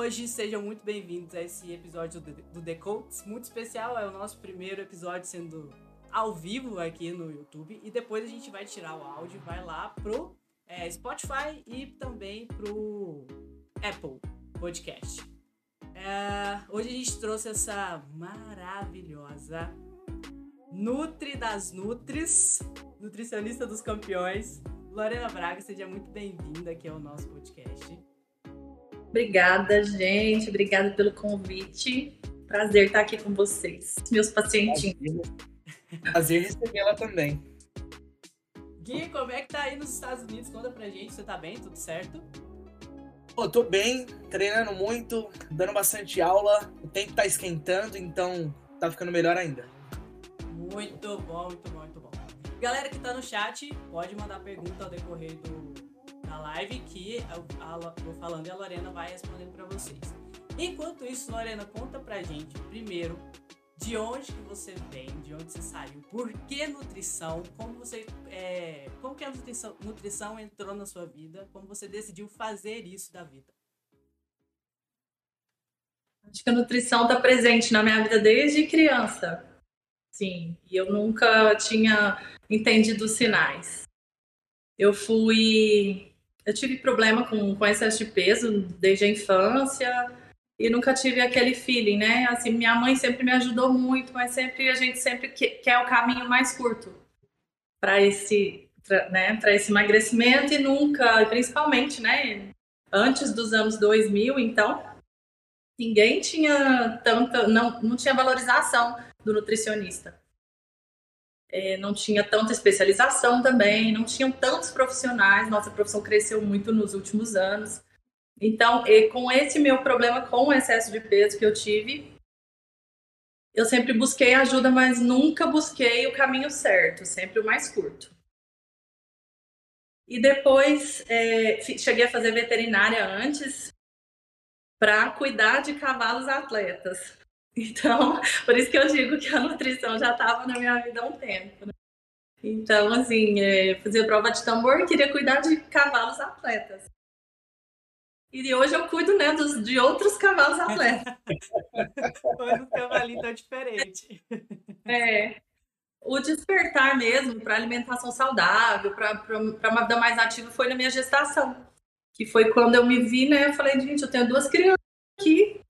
hoje sejam muito bem-vindos a esse episódio do The muito especial, é o nosso primeiro episódio sendo ao vivo aqui no YouTube e depois a gente vai tirar o áudio vai lá pro é, Spotify e também pro Apple Podcast. É, hoje a gente trouxe essa maravilhosa Nutri das Nutris, nutricionista dos campeões, Lorena Braga, seja muito bem-vinda aqui ao nosso podcast. Obrigada, gente. Obrigada pelo convite. Prazer estar aqui com vocês, meus pacientinhos. Prazer recebê-la também. Gui, como é que tá aí nos Estados Unidos? Conta pra gente, você tá bem? Tudo certo? Pô, tô bem, treinando muito, dando bastante aula, o tempo tá esquentando, então tá ficando melhor ainda. Muito bom, muito bom, muito bom. Galera que tá no chat, pode mandar pergunta ao decorrer do, da live que eu, vou falando e a Lorena vai respondendo para vocês. Enquanto isso, Lorena, conta pra gente primeiro de onde que você vem, de onde você saiu, por que nutrição, como você, é, como que a nutrição, nutrição entrou na sua vida, como você decidiu fazer isso da vida. Acho que a nutrição está presente na minha vida desde criança. Sim, e eu nunca tinha entendido os sinais. Eu fui. Eu tive problema com, com excesso de peso desde a infância e nunca tive aquele feeling, né? Assim, minha mãe sempre me ajudou muito, mas sempre a gente sempre quer o caminho mais curto para esse, né, para esse emagrecimento e nunca, principalmente, né, antes dos anos 2000, então, ninguém tinha tanta, não, não tinha valorização do nutricionista. É, não tinha tanta especialização também, não tinham tantos profissionais, nossa profissão cresceu muito nos últimos anos. Então, com esse meu problema com o excesso de peso que eu tive, eu sempre busquei ajuda, mas nunca busquei o caminho certo, sempre o mais curto. E depois é, cheguei a fazer veterinária antes para cuidar de cavalos atletas. Então, por isso que eu digo que a nutrição já estava na minha vida há um tempo. Né? Então, assim, é, fazia prova de tambor e queria cuidar de cavalos atletas. E hoje eu cuido, né, dos, de outros cavalos atletas. Hoje o cavalinho tá diferente. É. O despertar mesmo para alimentação saudável, para uma vida mais ativa, foi na minha gestação. Que foi quando eu me vi, né? Eu falei, gente, eu tenho duas crianças aqui.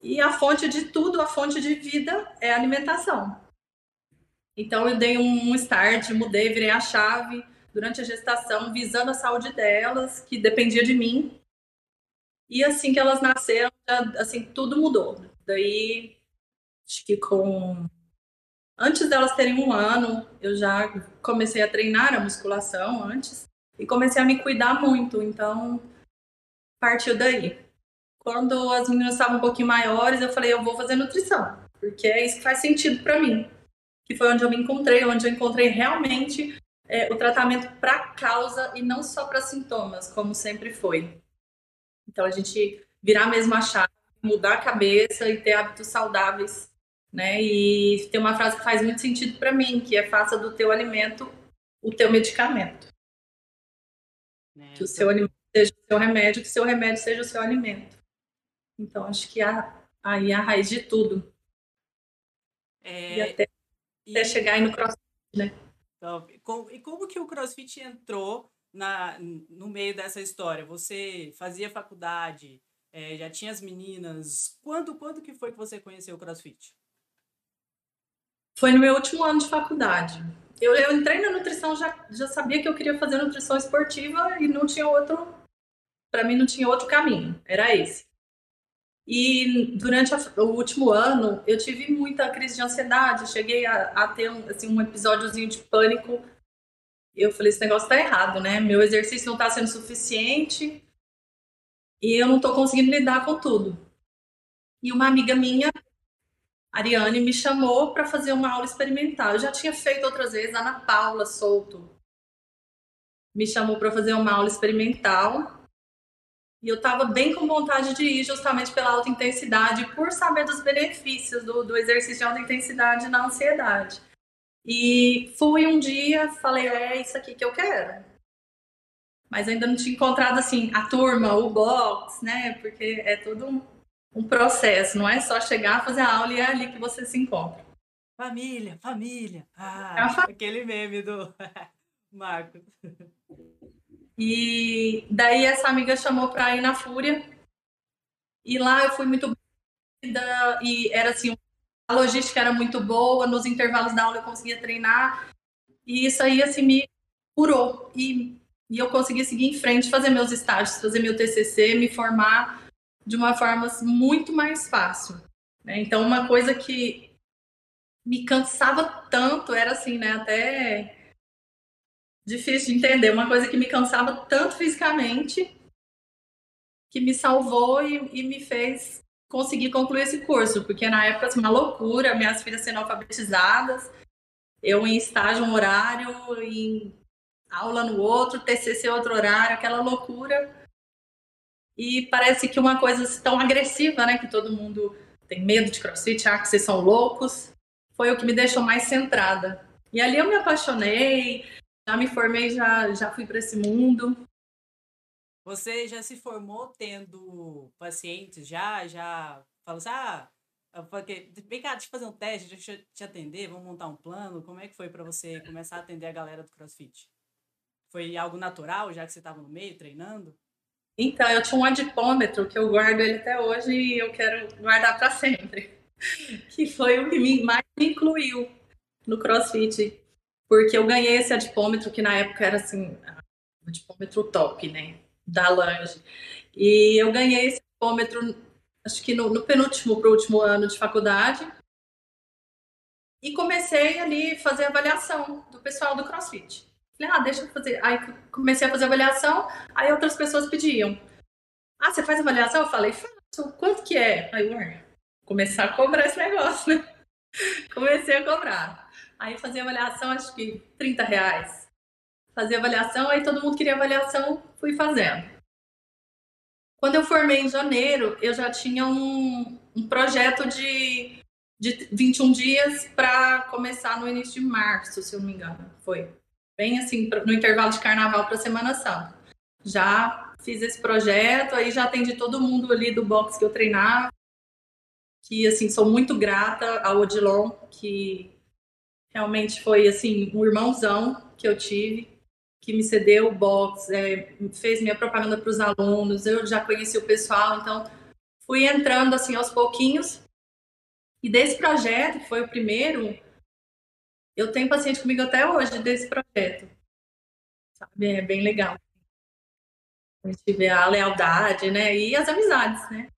E a fonte de tudo, a fonte de vida é alimentação. Então eu dei um start, mudei, virei a chave durante a gestação, visando a saúde delas, que dependia de mim. E assim que elas nasceram, assim, tudo mudou. Daí, acho que com. Antes delas terem um ano, eu já comecei a treinar a musculação antes e comecei a me cuidar muito. Então, partiu daí. Quando as meninas estavam um pouquinho maiores, eu falei, eu vou fazer nutrição, porque é isso que faz sentido para mim. Que foi onde eu me encontrei, onde eu encontrei realmente é, o tratamento para causa e não só para sintomas, como sempre foi. Então, a gente virar mesmo a chave, mudar a cabeça e ter hábitos saudáveis, né? E tem uma frase que faz muito sentido para mim, que é faça do teu alimento o teu medicamento. Né? Que o seu alimento seja o seu remédio, que o seu remédio seja o seu alimento. Então, acho que a, aí é a raiz de tudo. É... E até, e... até chegar aí no crossfit, né? E como que o crossfit entrou na, no meio dessa história? Você fazia faculdade, é, já tinha as meninas. Quando, quando que foi que você conheceu o CrossFit? Foi no meu último ano de faculdade. Eu, eu entrei na nutrição, já, já sabia que eu queria fazer nutrição esportiva e não tinha outro. Para mim, não tinha outro caminho, era esse. E durante a, o último ano, eu tive muita crise de ansiedade, cheguei a, a ter um, assim, um episódiozinho de pânico eu falei, esse negócio tá errado, né? Meu exercício não tá sendo suficiente e eu não tô conseguindo lidar com tudo. E uma amiga minha, Ariane, me chamou para fazer uma aula experimental. Eu já tinha feito outras vezes, a Ana Paula Souto me chamou para fazer uma aula experimental. E eu estava bem com vontade de ir, justamente pela alta intensidade, por saber dos benefícios do, do exercício de alta intensidade na ansiedade. E fui um dia, falei, é isso aqui que eu quero. mas ainda não tinha encontrado assim a turma, o box, né? Porque é todo um, um processo, não é só chegar, fazer a aula e é ali que você se encontra. Família, família. Ah, É uma fa- aquele meme do Marcos. E daí essa amiga chamou para ir na Fúria. E lá eu fui muito bem, e era assim, a logística era muito boa, nos intervalos da aula eu conseguia treinar. E isso aí assim me curou e, e eu consegui seguir em frente, fazer meus estágios, fazer meu TCC, me formar de uma forma assim, muito mais fácil. né? Então uma coisa que me cansava tanto era assim, né, até difícil de entender. Uma coisa que me cansava tanto fisicamente que me salvou e, e me fez conseguir concluir esse curso, porque na época assim, uma loucura, minhas filhas sendo alfabetizadas, eu em estágio um horário, em aula no outro, TCC outro horário, aquela loucura. E parece que uma coisa tão agressiva, né, que todo mundo tem medo de crossfit, ah, que vocês são loucos, foi o que me deixou mais centrada. E ali eu me apaixonei, já me formei, já, já fui para esse mundo. Você já se formou tendo pacientes já? Já falou assim, ah, porque, vem cá, deixa eu fazer um teste, deixa eu te atender, vamos montar um plano. Como é que foi para você começar a atender a galera do CrossFit? Foi algo natural, já que você estava no meio, treinando? Então, eu tinha um adipômetro que eu guardo ele até hoje e eu quero guardar para sempre. Que foi o que mais me incluiu no CrossFit. Porque eu ganhei esse adipômetro, que na época era assim, o adipômetro top, né? Da Lange. E eu ganhei esse adipômetro, acho que no, no penúltimo para o último ano de faculdade. E comecei ali fazer avaliação do pessoal do CrossFit. Falei, ah, deixa eu fazer. Aí comecei a fazer avaliação, aí outras pessoas pediam. Ah, você faz avaliação? Eu falei, faço. Quanto que é? Aí, ué, começar a cobrar esse negócio, né? Comecei a cobrar. Aí fazia avaliação, acho que 30 reais. Fazia avaliação, aí todo mundo queria avaliação, fui fazendo. Quando eu formei em janeiro, eu já tinha um, um projeto de, de 21 dias para começar no início de março, se eu não me engano. Foi bem assim, no intervalo de carnaval para Semana Santa. Já fiz esse projeto, aí já atendi todo mundo ali do box que eu treinava. Que assim, sou muito grata ao Odilon, que realmente foi assim, um irmãozão que eu tive, que me cedeu o box, é, fez minha propaganda para os alunos, eu já conheci o pessoal, então fui entrando assim aos pouquinhos. E desse projeto, que foi o primeiro, eu tenho paciente comigo até hoje desse projeto. Sabe? É bem legal. A gente vê a lealdade, né? E as amizades, né?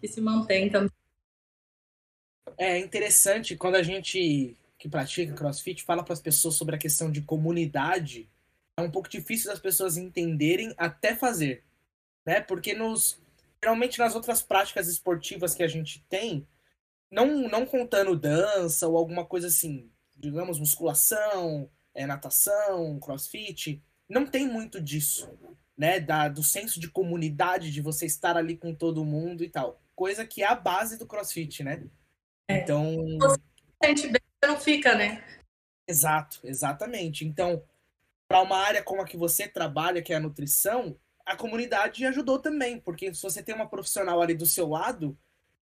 Que se mantém também. É interessante quando a gente que pratica crossfit fala para as pessoas sobre a questão de comunidade. É um pouco difícil das pessoas entenderem até fazer, né? Porque nos geralmente nas outras práticas esportivas que a gente tem, não, não contando dança ou alguma coisa assim, digamos, musculação, é, natação, crossfit, não tem muito disso, né? Da, do senso de comunidade, de você estar ali com todo mundo e tal. Coisa que é a base do crossfit, né? É. Então. Você sente bem, você não fica, né? Exato, exatamente. Então, para uma área como a que você trabalha, que é a nutrição, a comunidade ajudou também, porque se você tem uma profissional ali do seu lado,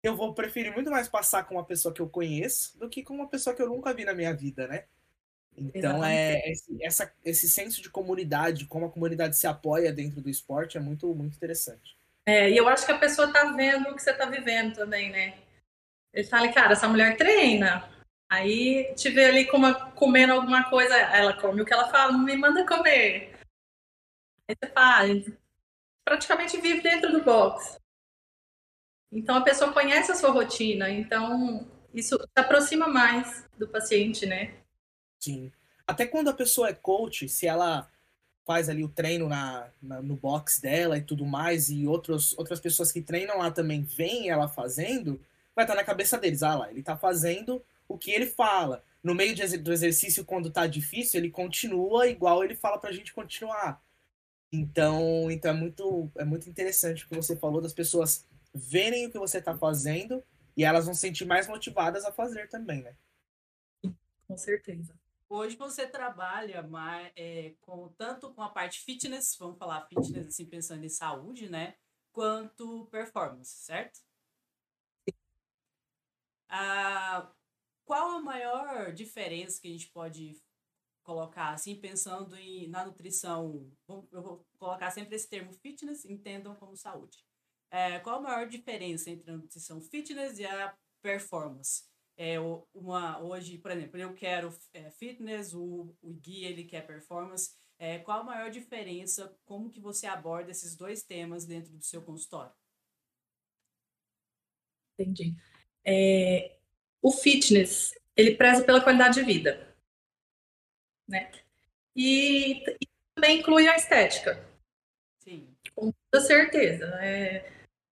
eu vou preferir muito mais passar com uma pessoa que eu conheço do que com uma pessoa que eu nunca vi na minha vida, né? Então é esse, essa, esse senso de comunidade, como a comunidade se apoia dentro do esporte, é muito, muito interessante. É, e eu acho que a pessoa tá vendo o que você tá vivendo também, né? Ele fala, cara, essa mulher treina. Aí te vê ali como, comendo alguma coisa, ela come o que ela fala, me manda comer. Aí você faz. Praticamente vive dentro do box. Então a pessoa conhece a sua rotina, então isso se aproxima mais do paciente, né? Sim. Até quando a pessoa é coach, se ela faz ali o treino na, na, no box dela e tudo mais, e outros, outras pessoas que treinam lá também veem ela fazendo, vai estar na cabeça deles, ah lá, ele tá fazendo o que ele fala. No meio de, do exercício, quando tá difícil, ele continua igual ele fala pra gente continuar. Então, então é muito, é muito interessante o que você falou das pessoas verem o que você tá fazendo e elas vão se sentir mais motivadas a fazer também, né? Com certeza. Hoje você trabalha mais, é, com, tanto com a parte fitness, vamos falar fitness assim, pensando em saúde, né? Quanto performance, certo? Ah, qual a maior diferença que a gente pode colocar, assim, pensando em, na nutrição? Eu vou colocar sempre esse termo fitness, entendam como saúde. É, qual a maior diferença entre a nutrição fitness e a performance? é, uma, hoje, por exemplo, eu quero é, fitness, o, o Gui ele quer performance. É, qual a maior diferença? Como que você aborda esses dois temas dentro do seu consultório? Entendi. É, o fitness, ele preza pela qualidade de vida, né? E, e também inclui a estética. Sim. Com toda certeza. É,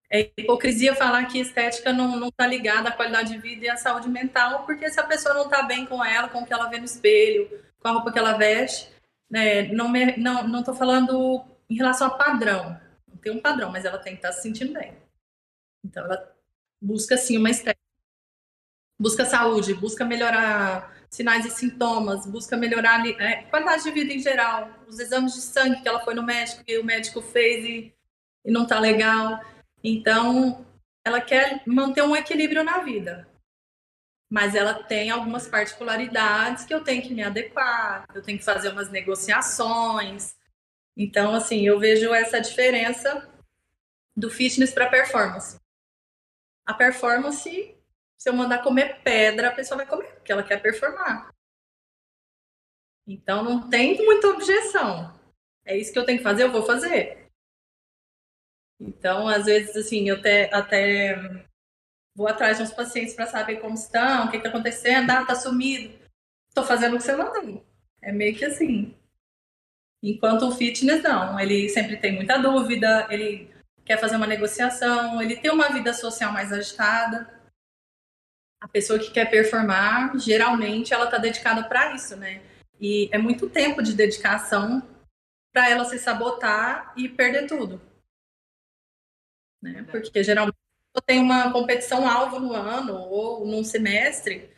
é hipocrisia falar que estética não está ligada à qualidade de vida e à saúde mental, porque se a pessoa não está bem com ela, com o que ela vê no espelho, com a roupa que ela veste, né, não me, não não estou falando em relação a padrão, não tem um padrão, mas ela tem que estar tá se sentindo bem. Então ela busca sim uma estética, busca saúde, busca melhorar sinais e sintomas, busca melhorar é, qualidade de vida em geral, os exames de sangue que ela foi no médico e o médico fez e, e não está legal então, ela quer manter um equilíbrio na vida. Mas ela tem algumas particularidades que eu tenho que me adequar, eu tenho que fazer umas negociações. Então, assim, eu vejo essa diferença do fitness para performance. A performance, se eu mandar comer pedra, a pessoa vai comer, porque ela quer performar. Então, não tem muita objeção. É isso que eu tenho que fazer, eu vou fazer. Então, às vezes, assim, eu até, até vou atrás de uns pacientes para saber como estão, o que está acontecendo, ah, tá sumido. Estou fazendo o que você mandou. É meio que assim. Enquanto o fitness, não. Ele sempre tem muita dúvida, ele quer fazer uma negociação, ele tem uma vida social mais agitada. A pessoa que quer performar, geralmente, ela está dedicada para isso, né? E é muito tempo de dedicação para ela se sabotar e perder tudo né? Porque geralmente tem uma competição alvo no ano ou num semestre,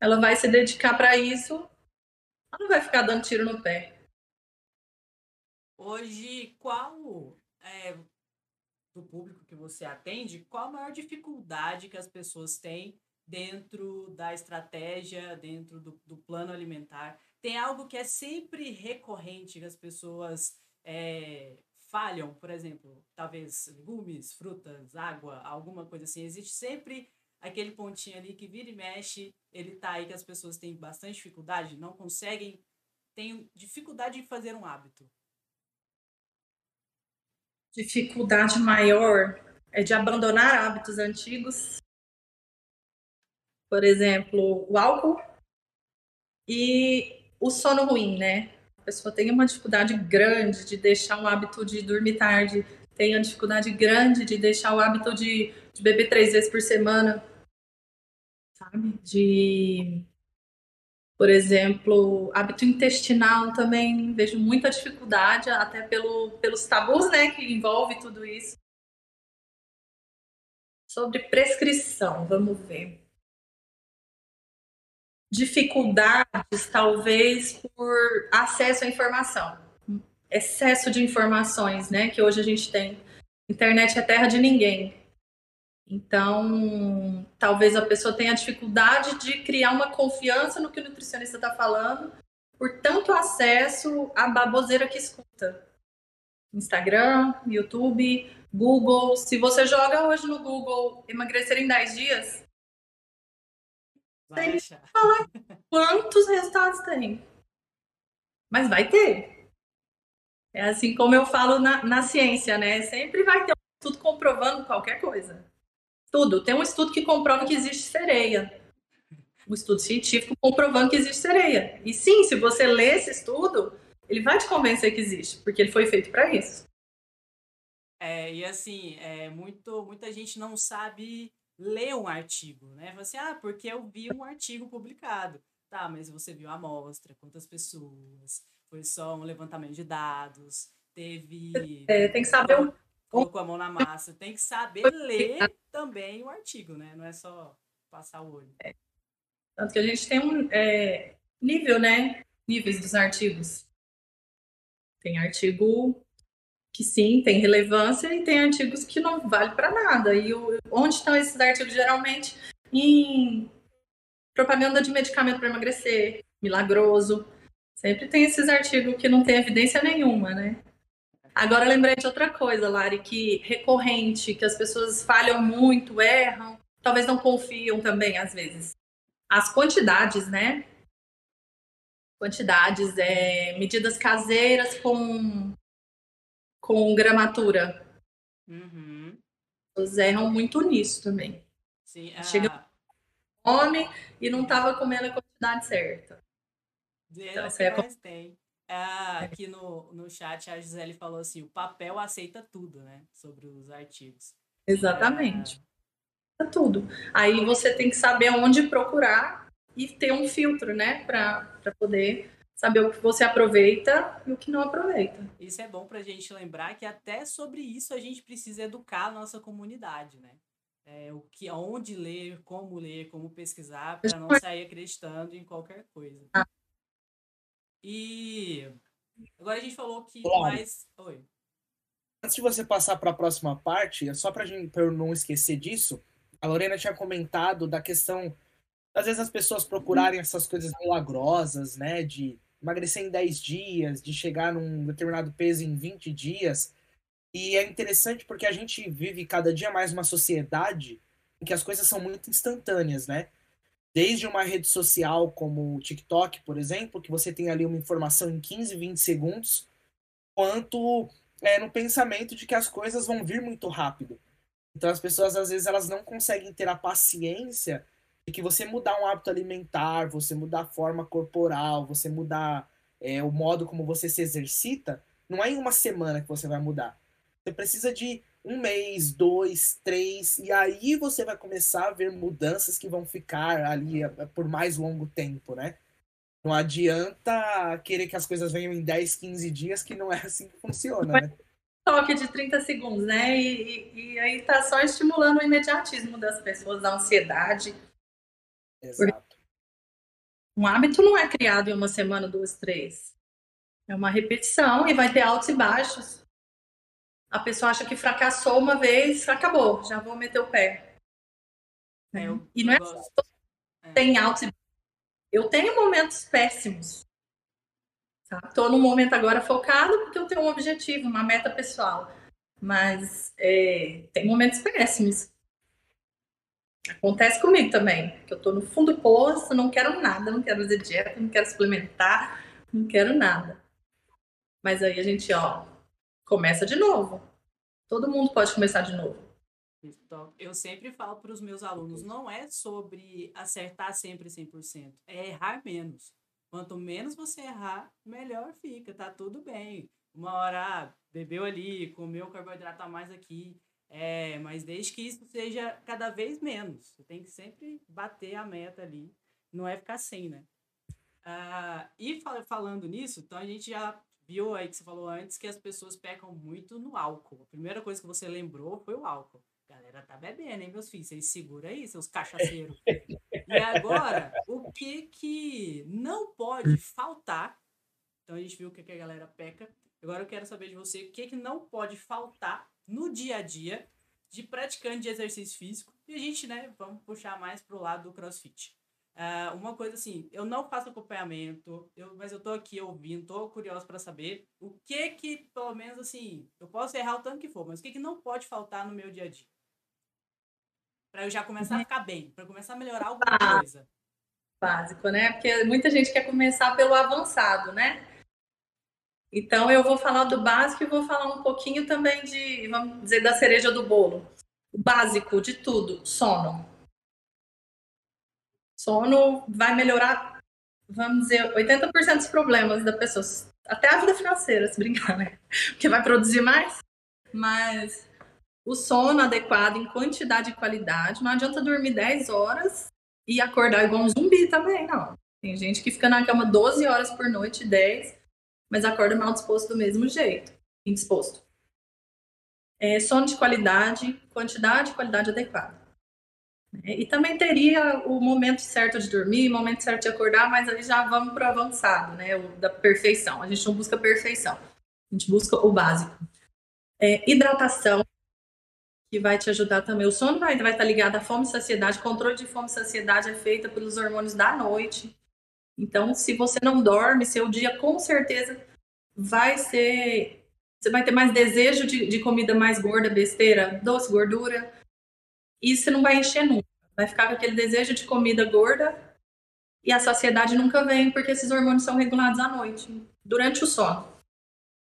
ela vai se dedicar para isso, ela não vai ficar dando tiro no pé. Hoje, qual é, do público que você atende, qual a maior dificuldade que as pessoas têm dentro da estratégia, dentro do, do plano alimentar? Tem algo que é sempre recorrente que as pessoas é, falham, por exemplo, talvez legumes, frutas, água, alguma coisa assim. Existe sempre aquele pontinho ali que vira e mexe, ele tá aí que as pessoas têm bastante dificuldade, não conseguem, têm dificuldade em fazer um hábito. Dificuldade maior é de abandonar hábitos antigos. Por exemplo, o álcool e o sono ruim, né? a pessoa tem uma dificuldade grande de deixar um hábito de dormir tarde, tem uma dificuldade grande de deixar o hábito de, de beber três vezes por semana, sabe? De, por exemplo, hábito intestinal também, vejo muita dificuldade, até pelo, pelos tabus, né, que envolve tudo isso. Sobre prescrição, vamos ver dificuldades, talvez, por acesso à informação. Excesso de informações, né? Que hoje a gente tem. Internet é terra de ninguém. Então, talvez a pessoa tenha dificuldade de criar uma confiança no que o nutricionista está falando, por tanto acesso à baboseira que escuta. Instagram, YouTube, Google. Se você joga hoje no Google emagrecer em 10 dias, tem que falar quantos resultados tem. Mas vai ter. É assim como eu falo na, na ciência, né? Sempre vai ter um estudo comprovando qualquer coisa. Tudo. Tem um estudo que comprova que existe sereia. Um estudo científico comprovando que existe sereia. E sim, se você lê esse estudo, ele vai te convencer que existe, porque ele foi feito para isso. É, e assim, é, muito, muita gente não sabe ler um artigo, né? Você, ah, porque eu vi um artigo publicado. Tá, mas você viu a amostra, quantas pessoas, foi só um levantamento de dados, teve. É, tem que saber um. Colocou a mão na massa, tem que saber ler também o artigo, né? Não é só passar o olho. É. Tanto que a gente tem um. É, nível, né? Níveis dos artigos. Tem artigo que sim, tem relevância e tem artigos que não vale para nada. E o, onde estão esses artigos geralmente? Em propaganda de medicamento para emagrecer, milagroso. Sempre tem esses artigos que não tem evidência nenhuma, né? Agora lembrei de outra coisa, Lari, que recorrente, que as pessoas falham muito, erram, talvez não confiam também às vezes. As quantidades, né? Quantidades, é, medidas caseiras com, com gramatura. Uhum. Eles erram muito nisso também. Sim, a... Chega fome e não estava comendo a quantidade certa. Então, é que mais tem. Ah, aqui no, no chat a Gisele falou assim: o papel aceita tudo, né? Sobre os artigos. Exatamente. Ah. Tudo. Aí você tem que saber onde procurar e ter um filtro, né? Para poder saber o que você aproveita e o que não aproveita. Isso é bom para a gente lembrar que até sobre isso a gente precisa educar a nossa comunidade, né? É, o que, onde ler, como ler, como pesquisar, para não sair acreditando em qualquer coisa. Ah. E agora a gente falou que mais. Oi. Antes de você passar para a próxima parte, é só para eu não esquecer disso, a Lorena tinha comentado da questão, às vezes as pessoas procurarem essas coisas milagrosas, né, de emagrecer em 10 dias, de chegar num determinado peso em 20 dias. E é interessante porque a gente vive cada dia mais uma sociedade em que as coisas são muito instantâneas, né? Desde uma rede social como o TikTok, por exemplo, que você tem ali uma informação em 15, 20 segundos, quanto é, no pensamento de que as coisas vão vir muito rápido. Então as pessoas às vezes elas não conseguem ter a paciência de que você mudar um hábito alimentar, você mudar a forma corporal, você mudar é, o modo como você se exercita, não é em uma semana que você vai mudar. Você precisa de um mês, dois, três, e aí você vai começar a ver mudanças que vão ficar ali eh, por mais longo tempo, né? Não adianta querer que as coisas venham em 10, 15 dias, que não é assim que funciona, né? Toque de 30 segundos, né? E, e, e aí tá só estimulando o imediatismo das pessoas, a ansiedade. Exato. Um hábito não é criado em uma semana, duas, três. É uma repetição e vai ter altos e baixos a pessoa acha que fracassou uma vez, acabou, já vou meter o pé. É, e não é só é. tem altos e eu tenho momentos péssimos. Estou tá? num momento agora focado porque eu tenho um objetivo, uma meta pessoal. Mas é, tem momentos péssimos. Acontece comigo também, que eu estou no fundo do poço, não quero nada, não quero fazer dieta, não quero suplementar, não quero nada. Mas aí a gente, ó, começa de novo. Todo mundo pode começar de novo. Então, eu sempre falo para os meus alunos, não é sobre acertar sempre 100%, é errar menos. Quanto menos você errar, melhor fica, tá tudo bem. Uma hora, ah, bebeu ali, comeu carboidrato a mais aqui, é, mas desde que isso seja cada vez menos. Você tem que sempre bater a meta ali, não é ficar sem, né? Ah, e falando nisso, então a gente já viu aí que você falou antes que as pessoas pecam muito no álcool. A primeira coisa que você lembrou foi o álcool. Galera tá bebendo, hein, meus filhos? Vocês seguram aí, seus cachaceiros. e agora, o que que não pode faltar? Então a gente viu o que, que a galera peca. Agora eu quero saber de você o que, que não pode faltar no dia a dia de praticante de exercício físico. E a gente, né, vamos puxar mais pro lado do crossfit. Uh, uma coisa assim, eu não faço acompanhamento, eu, mas eu tô aqui ouvindo, tô curioso para saber o que que, pelo menos assim, eu posso errar o tanto que for, mas o que que não pode faltar no meu dia a dia? Para eu já começar a ficar bem, para começar a melhorar alguma ah, coisa. Básico, né? Porque muita gente quer começar pelo avançado, né? Então eu vou falar do básico e vou falar um pouquinho também de, vamos dizer, da cereja do bolo. O básico de tudo, sono Sono vai melhorar, vamos dizer, 80% dos problemas da pessoa. Até a vida financeira, se brincar, né? Porque vai produzir mais. Mas o sono adequado em quantidade e qualidade. Não adianta dormir 10 horas e acordar igual um zumbi também, não. Tem gente que fica na cama 12 horas por noite, 10, mas acorda mal disposto do mesmo jeito, indisposto. É, sono de qualidade, quantidade e qualidade adequada. Né? E também teria o momento certo de dormir, o momento certo de acordar, mas aí já vamos para o avançado, né? O da perfeição. A gente não busca perfeição, a gente busca o básico. É, hidratação, que vai te ajudar também. O sono vai, vai estar ligado à fome e saciedade. O controle de fome e saciedade é feito pelos hormônios da noite. Então, se você não dorme, seu dia com certeza vai ser. Você vai ter mais desejo de, de comida mais gorda, besteira, doce, gordura e você não vai encher nunca. Vai ficar com aquele desejo de comida gorda e a saciedade nunca vem porque esses hormônios são regulados à noite, durante o sono.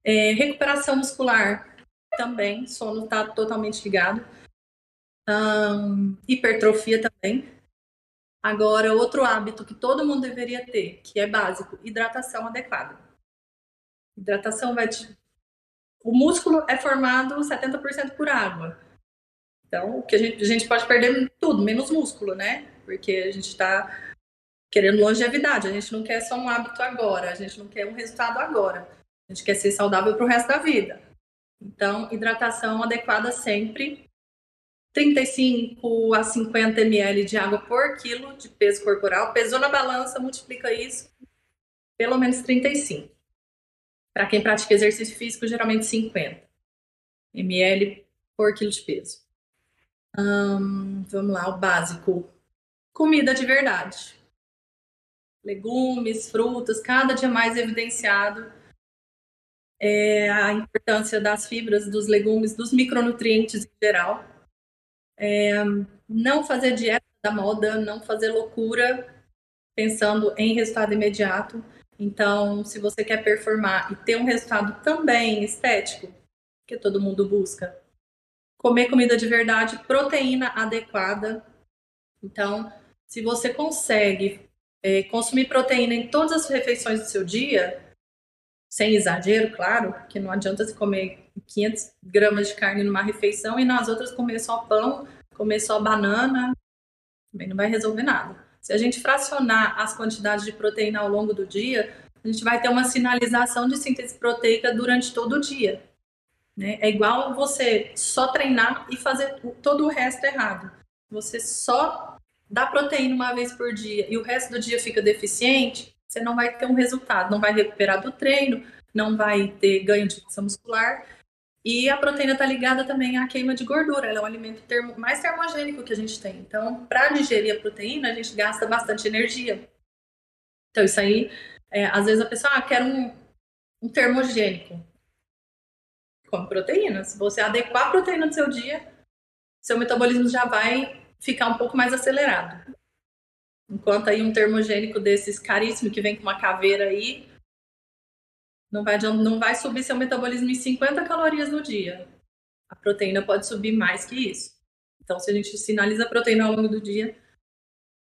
É, recuperação muscular também, sono está totalmente ligado. Hipertrofia também. Agora, outro hábito que todo mundo deveria ter, que é básico, hidratação adequada. Hidratação vai te... O músculo é formado 70% por água. Então, que a gente, a gente pode perder tudo, menos músculo, né? Porque a gente está querendo longevidade, a gente não quer só um hábito agora, a gente não quer um resultado agora. A gente quer ser saudável para o resto da vida. Então, hidratação adequada sempre. 35 a 50 ml de água por quilo de peso corporal. Pesou na balança, multiplica isso, pelo menos 35. Para quem pratica exercício físico, geralmente 50 ml por quilo de peso. Vamos lá, o básico. Comida de verdade. Legumes, frutas, cada dia mais evidenciado é, a importância das fibras, dos legumes, dos micronutrientes em geral. É, não fazer dieta da moda, não fazer loucura pensando em resultado imediato. Então, se você quer performar e ter um resultado também estético, que todo mundo busca, comer comida de verdade, proteína adequada. Então, se você consegue é, consumir proteína em todas as refeições do seu dia, sem exagero, claro, porque não adianta você comer 500 gramas de carne numa refeição e nas outras comer só pão, comer só banana, também não vai resolver nada. Se a gente fracionar as quantidades de proteína ao longo do dia, a gente vai ter uma sinalização de síntese proteica durante todo o dia. Né? É igual você só treinar e fazer todo o resto errado. Você só dá proteína uma vez por dia e o resto do dia fica deficiente, você não vai ter um resultado, não vai recuperar do treino, não vai ter ganho de massa muscular. E a proteína está ligada também à queima de gordura, ela é o alimento termo, mais termogênico que a gente tem. Então, para digerir a proteína, a gente gasta bastante energia. Então, isso aí, é, às vezes a pessoa ah, quer um, um termogênico come proteína. Se você adequar a proteína do seu dia, seu metabolismo já vai ficar um pouco mais acelerado. Enquanto aí um termogênico desses caríssimo que vem com uma caveira aí, não vai, não vai subir seu metabolismo em 50 calorias no dia. A proteína pode subir mais que isso. Então, se a gente sinaliza a proteína ao longo do dia,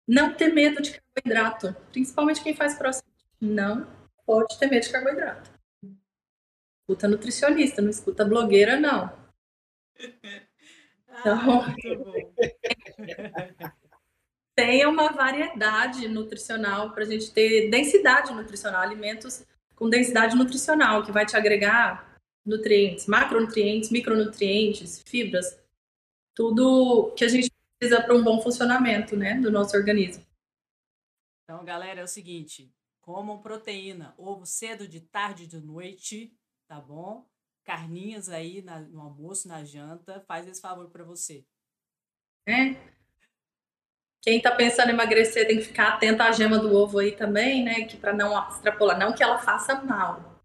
não ter medo de carboidrato, principalmente quem faz crossfit. Não pode ter medo de carboidrato escuta nutricionista, não escuta blogueira, não. Então, ah, tenha uma variedade nutricional para a gente ter densidade nutricional, alimentos com densidade nutricional, que vai te agregar nutrientes, macronutrientes, micronutrientes, fibras, tudo que a gente precisa para um bom funcionamento né, do nosso organismo. Então, galera, é o seguinte: comam proteína, ovo cedo, de tarde, de noite, tá bom? Carninhas aí na, no almoço, na janta, faz esse favor para você. É. Quem tá pensando em emagrecer tem que ficar atento à gema do ovo aí também, né? Que para não extrapolar, não que ela faça mal.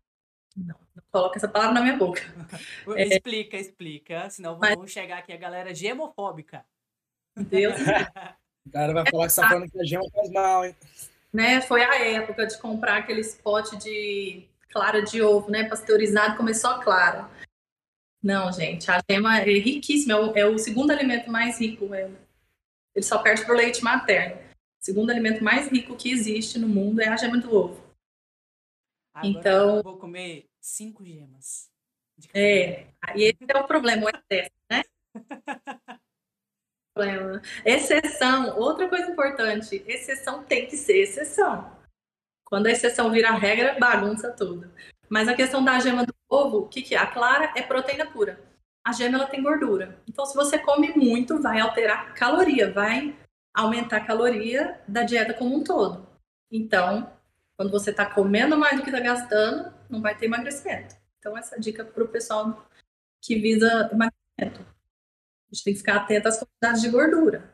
Não, não coloca essa palavra na minha boca. é, explica, explica, senão mas... vamos chegar aqui a galera gemofóbica. Deus. o cara vai falar que você tá falando que a gema faz mal, hein? Né, foi a época de comprar aquele spot de clara de ovo, né? Pasteurizado, começou a clara. Não, gente, a gema é riquíssima, é o, é o segundo alimento mais rico. É, ele só perde para o leite materno. O segundo alimento mais rico que existe no mundo é a gema do ovo. Agora então, eu vou comer cinco gemas. É, e esse é o problema, o excesso, né? Exceção, outra coisa importante, exceção tem que ser exceção. Quando a exceção vira regra, bagunça tudo. Mas a questão da gema do ovo, o que, que é? A clara é proteína pura. a gema ela tem gordura. Então, se você come muito, vai alterar a caloria, vai aumentar a caloria da dieta como um todo. Então, quando você está comendo mais do que está gastando, não vai ter emagrecimento. Então, essa dica para o pessoal que visa emagrecimento. A gente tem que ficar atento às quantidades de gordura.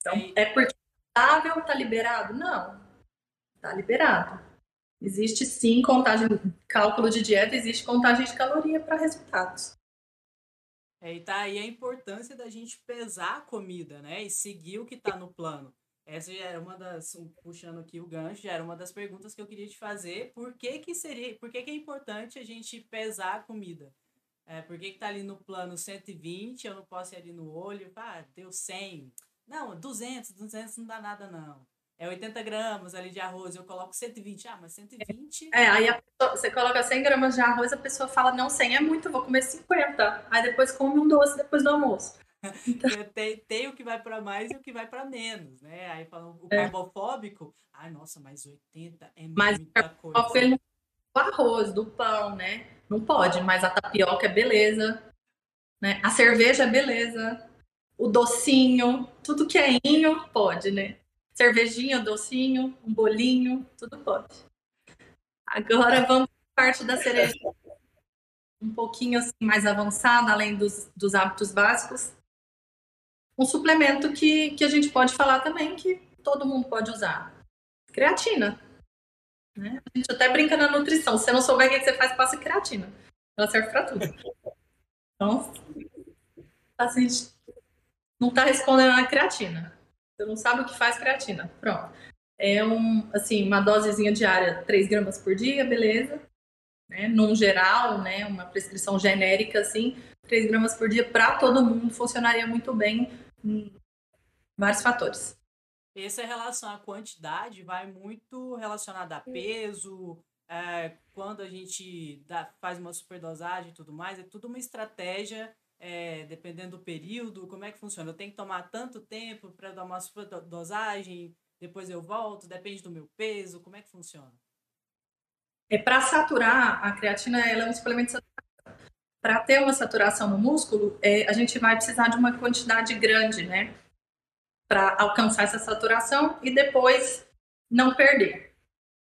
Então, é porque é saudável, está liberado? Não. Está liberado. Existe sim contagem, cálculo de dieta, existe contagem de caloria para resultados. É, e tá aí a importância da gente pesar a comida, né? E seguir o que está no plano. Essa já era uma das, puxando aqui o gancho, já era uma das perguntas que eu queria te fazer. Por que que seria, por que que é importante a gente pesar a comida? É, por que que tá ali no plano 120, eu não posso ir ali no olho, ah, deu 100. Não, 200, 200 não dá nada não. É 80 gramas ali de arroz, eu coloco 120. Ah, mas 120... É, aí pessoa, você coloca 100 gramas de arroz, a pessoa fala, não, 100 é muito, vou comer 50. Aí depois come um doce depois do almoço. Então... tem, tem o que vai para mais e o que vai para menos, né? Aí falando o é. carbofóbico, ai, nossa, mas 80 é mas muita coisa. Ele do arroz, do pão, né? Não pode, mas a tapioca é beleza, né? A cerveja é beleza, o docinho, tudo que é inho pode, né? Cervejinha, docinho, um bolinho, tudo pode. Agora vamos para parte da cereja um pouquinho assim, mais avançada, além dos, dos hábitos básicos, um suplemento que, que a gente pode falar também que todo mundo pode usar. Creatina. Né? A gente até brinca na nutrição. Se você não souber o que você faz, passa creatina. Ela serve para tudo. Então, a gente não está respondendo a creatina. Você não sabe o que faz creatina. Pronto. É um, assim, uma dosezinha diária, 3 gramas por dia, beleza. Né? Num geral, né? Uma prescrição genérica, assim, 3 gramas por dia para todo mundo funcionaria muito bem vários fatores. Essa relação à quantidade vai muito relacionada a peso, é, quando a gente dá, faz uma superdosagem e tudo mais, é tudo uma estratégia, é, dependendo do período, como é que funciona. Eu tenho que tomar tanto tempo para dar uma superdosagem, depois eu volto, depende do meu peso, como é que funciona? É para saturar, a creatina ela é um suplemento para ter uma saturação no músculo, é, a gente vai precisar de uma quantidade grande, né? Para alcançar essa saturação e depois não perder.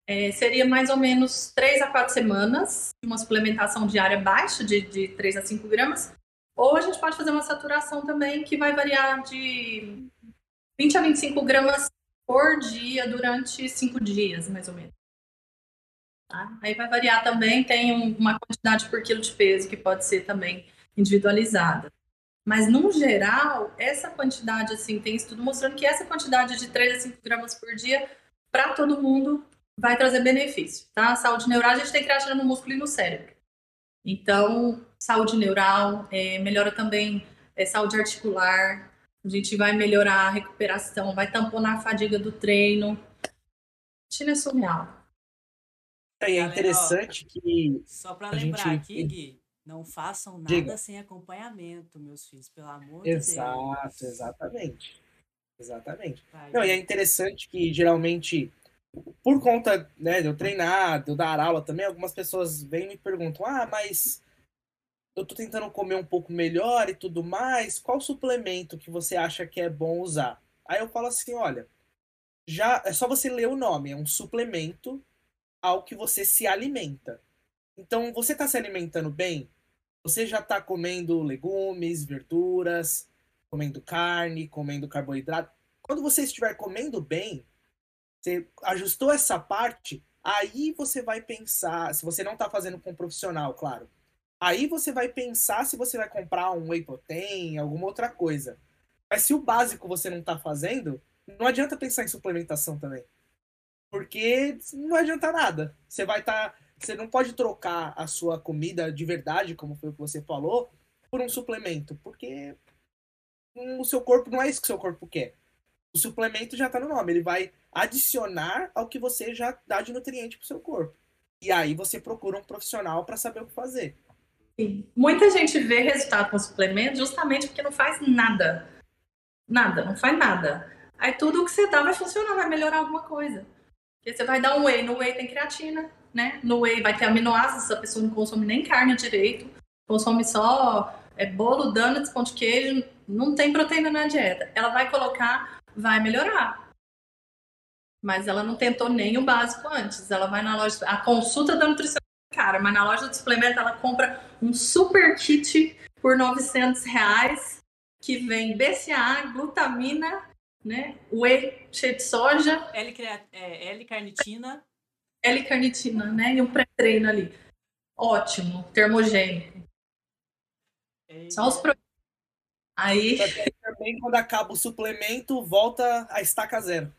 É, seria mais ou menos 3 a 4 semanas, uma suplementação diária baixa, de, de 3 a 5 gramas. Ou a gente pode fazer uma saturação também que vai variar de 20 a 25 gramas por dia durante 5 dias, mais ou menos. Tá? Aí vai variar também, tem uma quantidade por quilo de peso que pode ser também individualizada. Mas, no geral, essa quantidade, assim, tem estudo mostrando que essa quantidade de 3 a 5 gramas por dia, para todo mundo, vai trazer benefício, tá? Saúde neural, a gente tem creatina no músculo e no cérebro. Então, saúde neural, é, melhora também é, saúde articular, a gente vai melhorar a recuperação, vai tamponar a fadiga do treino. Creatina é surreal. É, é interessante que. Só para lembrar gente... aqui, Gui, não façam nada Diga. sem acompanhamento, meus filhos, pelo amor Exato, de Deus. Exato, exatamente. Exatamente. Vai, não, e é interessante que geralmente, por conta né, de eu treinar, de eu dar aula também, algumas pessoas vêm e me perguntam: ah, mas eu tô tentando comer um pouco melhor e tudo mais, qual suplemento que você acha que é bom usar? Aí eu falo assim: olha, já é só você ler o nome, é um suplemento ao que você se alimenta. Então, você está se alimentando bem? Você já está comendo legumes, verduras, comendo carne, comendo carboidrato. Quando você estiver comendo bem, você ajustou essa parte, aí você vai pensar, se você não está fazendo com um profissional, claro. Aí você vai pensar se você vai comprar um whey protein, alguma outra coisa. Mas se o básico você não está fazendo, não adianta pensar em suplementação também. Porque não adianta nada. Você vai estar. Tá, você não pode trocar a sua comida de verdade, como foi o que você falou, por um suplemento. Porque o seu corpo não é isso que o seu corpo quer. O suplemento já está no nome. Ele vai adicionar ao que você já dá de nutriente para o seu corpo. E aí você procura um profissional para saber o que fazer. Muita gente vê resultado com suplemento justamente porque não faz nada. Nada, não faz nada. Aí tudo o que você dá vai funcionar, vai melhorar alguma coisa. Porque você vai dar um whey, no whey tem creatina, né? No whey vai ter aminoácidos, a pessoa não consome nem carne direito, consome só é bolo, donuts, pão de queijo, não tem proteína na dieta. Ela vai colocar, vai melhorar. Mas ela não tentou nem o básico antes. Ela vai na loja, a consulta da nutricionista, cara, mas na loja de suplemento ela compra um super kit por 900 reais que vem BCA, glutamina, né? Whey cheio de soja. L-carnitina. É, L-carnitina, né? E um pré-treino ali. Ótimo, termogênico. É, Só os produtos. Aí. Também quando acaba o suplemento, volta a estaca zero.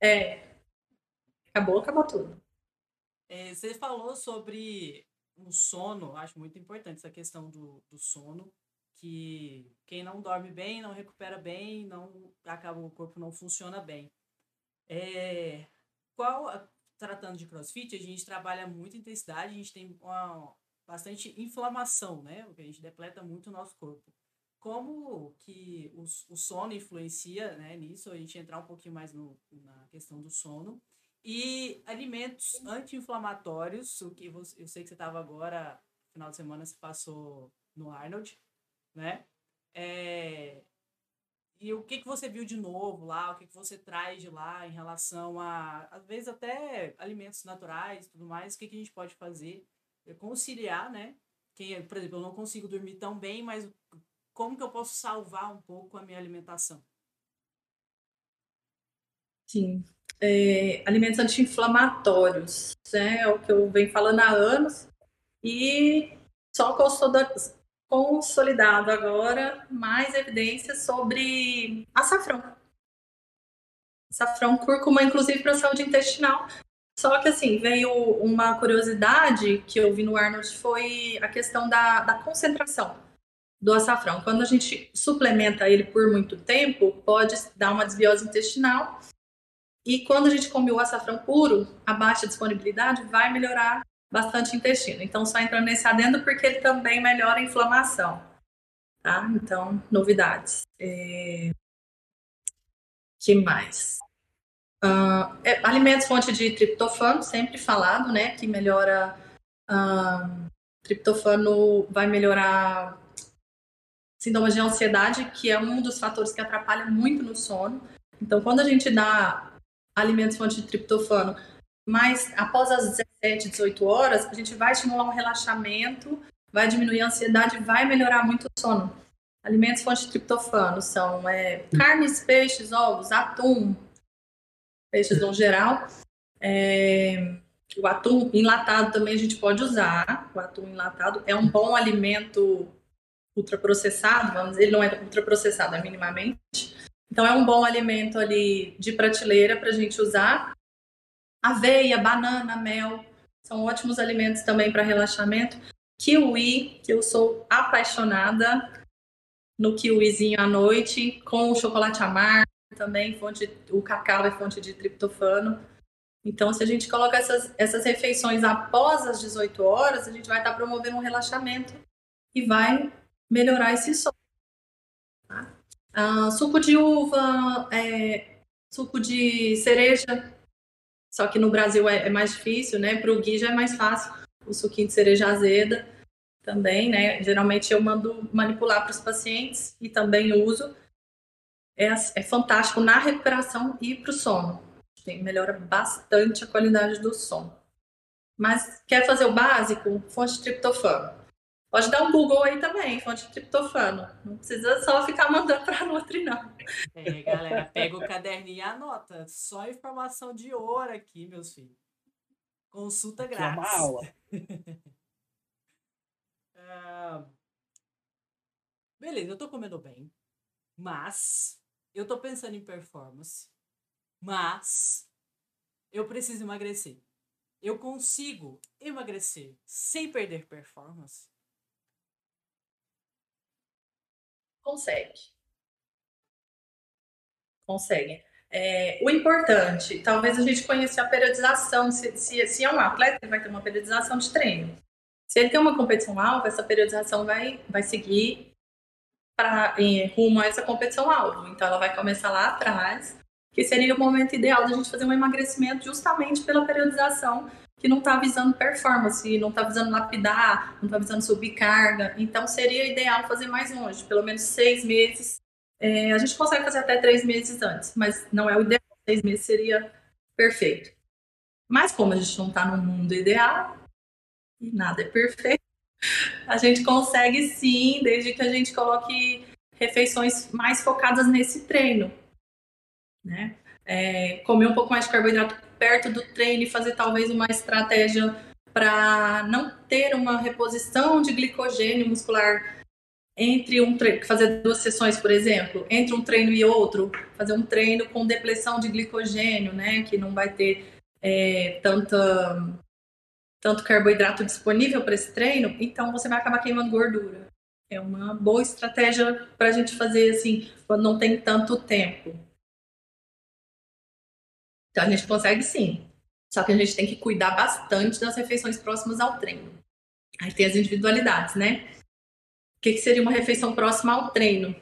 É. Acabou, acabou tudo. É, você falou sobre o sono, acho muito importante essa questão do, do sono que quem não dorme bem não recupera bem, não acaba o corpo não funciona bem. É, qual tratando de CrossFit, a gente trabalha muita intensidade, a gente tem uma, bastante inflamação, né? O que a gente depleta muito o nosso corpo. Como que o, o sono influencia né, nisso? A gente entrar um pouquinho mais no, na questão do sono. E alimentos anti-inflamatórios, o que eu sei que você estava agora, final de semana, você passou no Arnold né? É... E o que, que você viu de novo lá, o que, que você traz de lá em relação a, às vezes, até alimentos naturais e tudo mais, o que, que a gente pode fazer? É conciliar, né? Quem, por exemplo, eu não consigo dormir tão bem, mas como que eu posso salvar um pouco a minha alimentação? Sim. É, alimentos anti-inflamatórios, né? É o que eu venho falando há anos. E só consolidado agora mais evidências sobre açafrão. Açafrão, cúrcuma, inclusive para a saúde intestinal. Só que, assim, veio uma curiosidade que eu vi no Arnold, foi a questão da, da concentração do açafrão. Quando a gente suplementa ele por muito tempo, pode dar uma desbiose intestinal. E quando a gente come o açafrão puro, a baixa disponibilidade vai melhorar bastante intestino. Então, só entrando nesse adendo porque ele também melhora a inflamação. Tá? Então, novidades. É... que mais? Uh, é, alimentos fonte de triptofano, sempre falado, né? Que melhora. Uh, triptofano vai melhorar sintomas de ansiedade, que é um dos fatores que atrapalha muito no sono. Então, quando a gente dá alimentos fonte de triptofano mas após as 17, 18 horas, a gente vai estimular um relaxamento, vai diminuir a ansiedade, vai melhorar muito o sono. Alimentos fonte de triptofano são é, carnes, peixes, ovos, atum, peixes no geral. É, o atum enlatado também a gente pode usar. O atum enlatado é um bom alimento ultraprocessado, vamos dizer, ele não é ultraprocessado, é minimamente. Então é um bom alimento ali de prateleira para a gente usar aveia, banana, mel, são ótimos alimentos também para relaxamento. Kiwi, que eu sou apaixonada no kiwizinho à noite, com o chocolate amargo também, fonte, o cacau é fonte de triptofano. Então, se a gente coloca essas, essas refeições após as 18 horas, a gente vai estar promovendo um relaxamento e vai melhorar esse sono. Ah, suco de uva, é, suco de cereja, só que no Brasil é, é mais difícil, né? Para o Gui já é mais fácil. O suquinho de cereja azeda também, né? Geralmente eu mando manipular para os pacientes e também uso. É, é fantástico na recuperação e para o sono. Melhora bastante a qualidade do sono. Mas quer fazer o básico? Fonte de triptofano. Pode dar um Google aí também, fonte de triptofano. Não precisa só ficar mandando para Nutri, não. É, galera, pega o caderninho e anota. Só informação de ouro aqui, meus filhos. Consulta grátis. É uma aula. uh, beleza, eu tô comendo bem. Mas eu tô pensando em performance. Mas eu preciso emagrecer. Eu consigo emagrecer sem perder performance? Consegue. Consegue. É, o importante, talvez a gente conheça a periodização. Se, se, se, é um atleta, ele vai ter uma periodização de treino. Se ele tem uma competição alva, essa periodização vai, vai seguir para rumo a essa competição alvo. Então, ela vai começar lá atrás, que seria o momento ideal da gente fazer um emagrecimento justamente pela periodização que não está visando performance, não está visando lapidar, não está visando subir carga. Então, seria ideal fazer mais longe, pelo menos seis meses. É, a gente consegue fazer até três meses antes, mas não é o ideal. Seis meses seria perfeito. Mas como a gente não está no mundo ideal e nada é perfeito, a gente consegue sim, desde que a gente coloque refeições mais focadas nesse treino, né? É, comer um pouco mais de carboidrato perto do treino e fazer talvez uma estratégia para não ter uma reposição de glicogênio muscular entre um treino, fazer duas sessões, por exemplo, entre um treino e outro, fazer um treino com depressão de glicogênio, né, que não vai ter é, tanta, tanto carboidrato disponível para esse treino, então você vai acabar queimando gordura. É uma boa estratégia para a gente fazer assim, quando não tem tanto tempo. Então a gente consegue sim. Só que a gente tem que cuidar bastante das refeições próximas ao treino. Aí tem as individualidades, né? O que, que seria uma refeição próxima ao treino?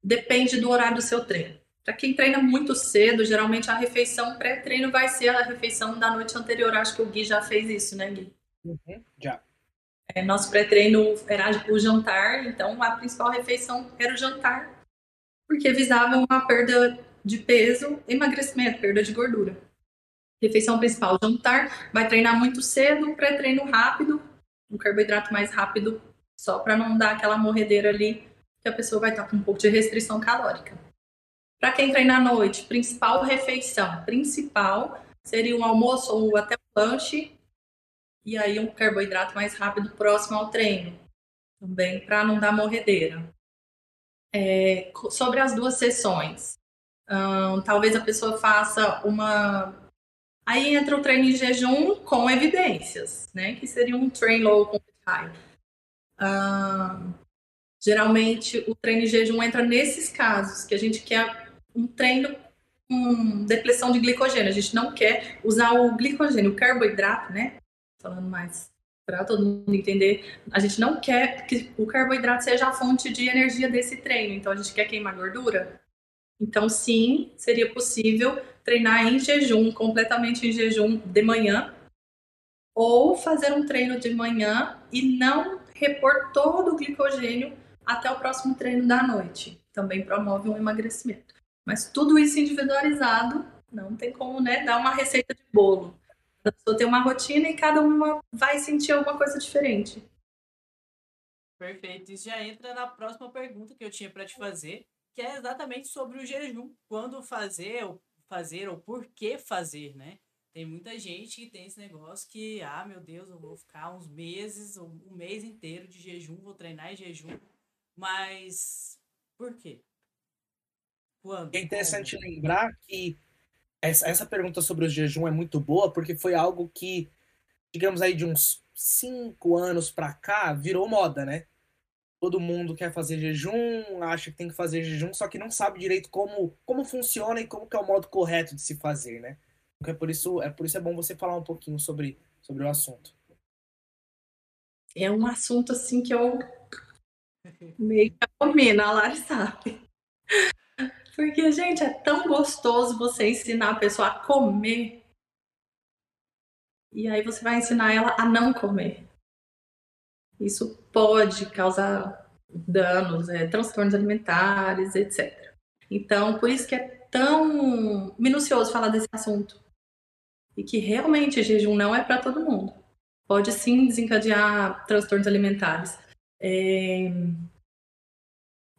depende do horário do seu treino. Para quem treina muito cedo, geralmente a refeição pré-treino vai ser a refeição da noite anterior. Acho que o Gui já fez isso, né, Gui? Uhum, já. É, nosso pré-treino era o jantar, então a principal refeição era o jantar, porque visava uma perda de peso, emagrecimento, perda de gordura. Refeição principal, jantar, vai treinar muito cedo, pré-treino rápido, um carboidrato mais rápido, só para não dar aquela morredeira ali, que a pessoa vai estar com um pouco de restrição calórica. Para quem treina à noite, principal refeição, principal seria um almoço ou até um lanche, e aí um carboidrato mais rápido próximo ao treino, também para não dar morredeira. É, sobre as duas sessões, talvez a pessoa faça uma. Aí entra o treino em jejum com evidências, né? Que seria um train low com high. Geralmente o treino em jejum entra nesses casos que a gente quer um treino com depressão de glicogênio. A gente não quer usar o glicogênio, o carboidrato, né? falando mais para todo mundo entender, a gente não quer que o carboidrato seja a fonte de energia desse treino, então a gente quer queimar gordura. Então, sim, seria possível treinar em jejum, completamente em jejum de manhã, ou fazer um treino de manhã e não repor todo o glicogênio até o próximo treino da noite. Também promove um emagrecimento. Mas tudo isso individualizado, não tem como né, dar uma receita de bolo. A pessoa tem uma rotina e cada uma vai sentir alguma coisa diferente. Perfeito. Isso já entra na próxima pergunta que eu tinha para te fazer, que é exatamente sobre o jejum. Quando fazer, ou fazer ou por que fazer, né? Tem muita gente que tem esse negócio que, ah, meu Deus, eu vou ficar uns meses, um mês inteiro de jejum, vou treinar em jejum. Mas por quê? Quando? É interessante Como? lembrar que essa, essa pergunta sobre o jejum é muito boa, porque foi algo que, digamos aí, de uns cinco anos para cá, virou moda, né? Todo mundo quer fazer jejum, acha que tem que fazer jejum, só que não sabe direito como, como funciona e como que é o modo correto de se fazer, né? Então, é por isso é por isso é bom você falar um pouquinho sobre, sobre o assunto. É um assunto assim que eu meio que abomino, a Lari sabe. Porque, gente, é tão gostoso você ensinar a pessoa a comer. E aí você vai ensinar ela a não comer. Isso pode causar danos, é, transtornos alimentares, etc. Então, por isso que é tão minucioso falar desse assunto. E que realmente jejum não é para todo mundo. Pode sim desencadear transtornos alimentares. É,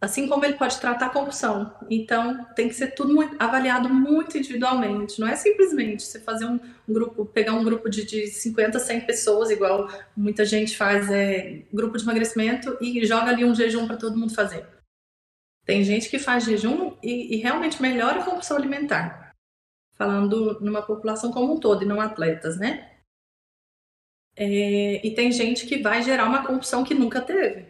Assim como ele pode tratar a compulsão. Então, tem que ser tudo muito, avaliado muito individualmente. Não é simplesmente você fazer um, um grupo, pegar um grupo de, de 50, 100 pessoas, igual muita gente faz, é, grupo de emagrecimento, e joga ali um jejum para todo mundo fazer. Tem gente que faz jejum e, e realmente melhora a compulsão alimentar. Falando numa população como um todo, e não atletas, né? É, e tem gente que vai gerar uma compulsão que nunca teve.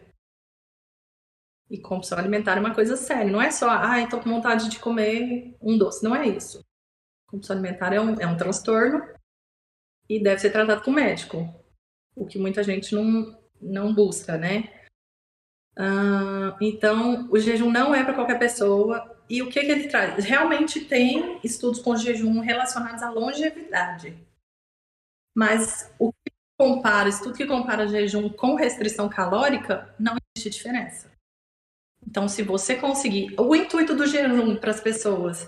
E compulsão alimentar é uma coisa séria. Não é só, ah, estou com vontade de comer um doce. Não é isso. Compulsão alimentar é um, é um transtorno e deve ser tratado com médico. O que muita gente não, não busca, né? Então, o jejum não é para qualquer pessoa. e o que, que ele traz? Realmente tem estudos com jejum relacionados à longevidade. Mas o que compara, estudo que compara jejum com restrição calórica, não existe diferença. Então, se você conseguir. O intuito do jejum para as pessoas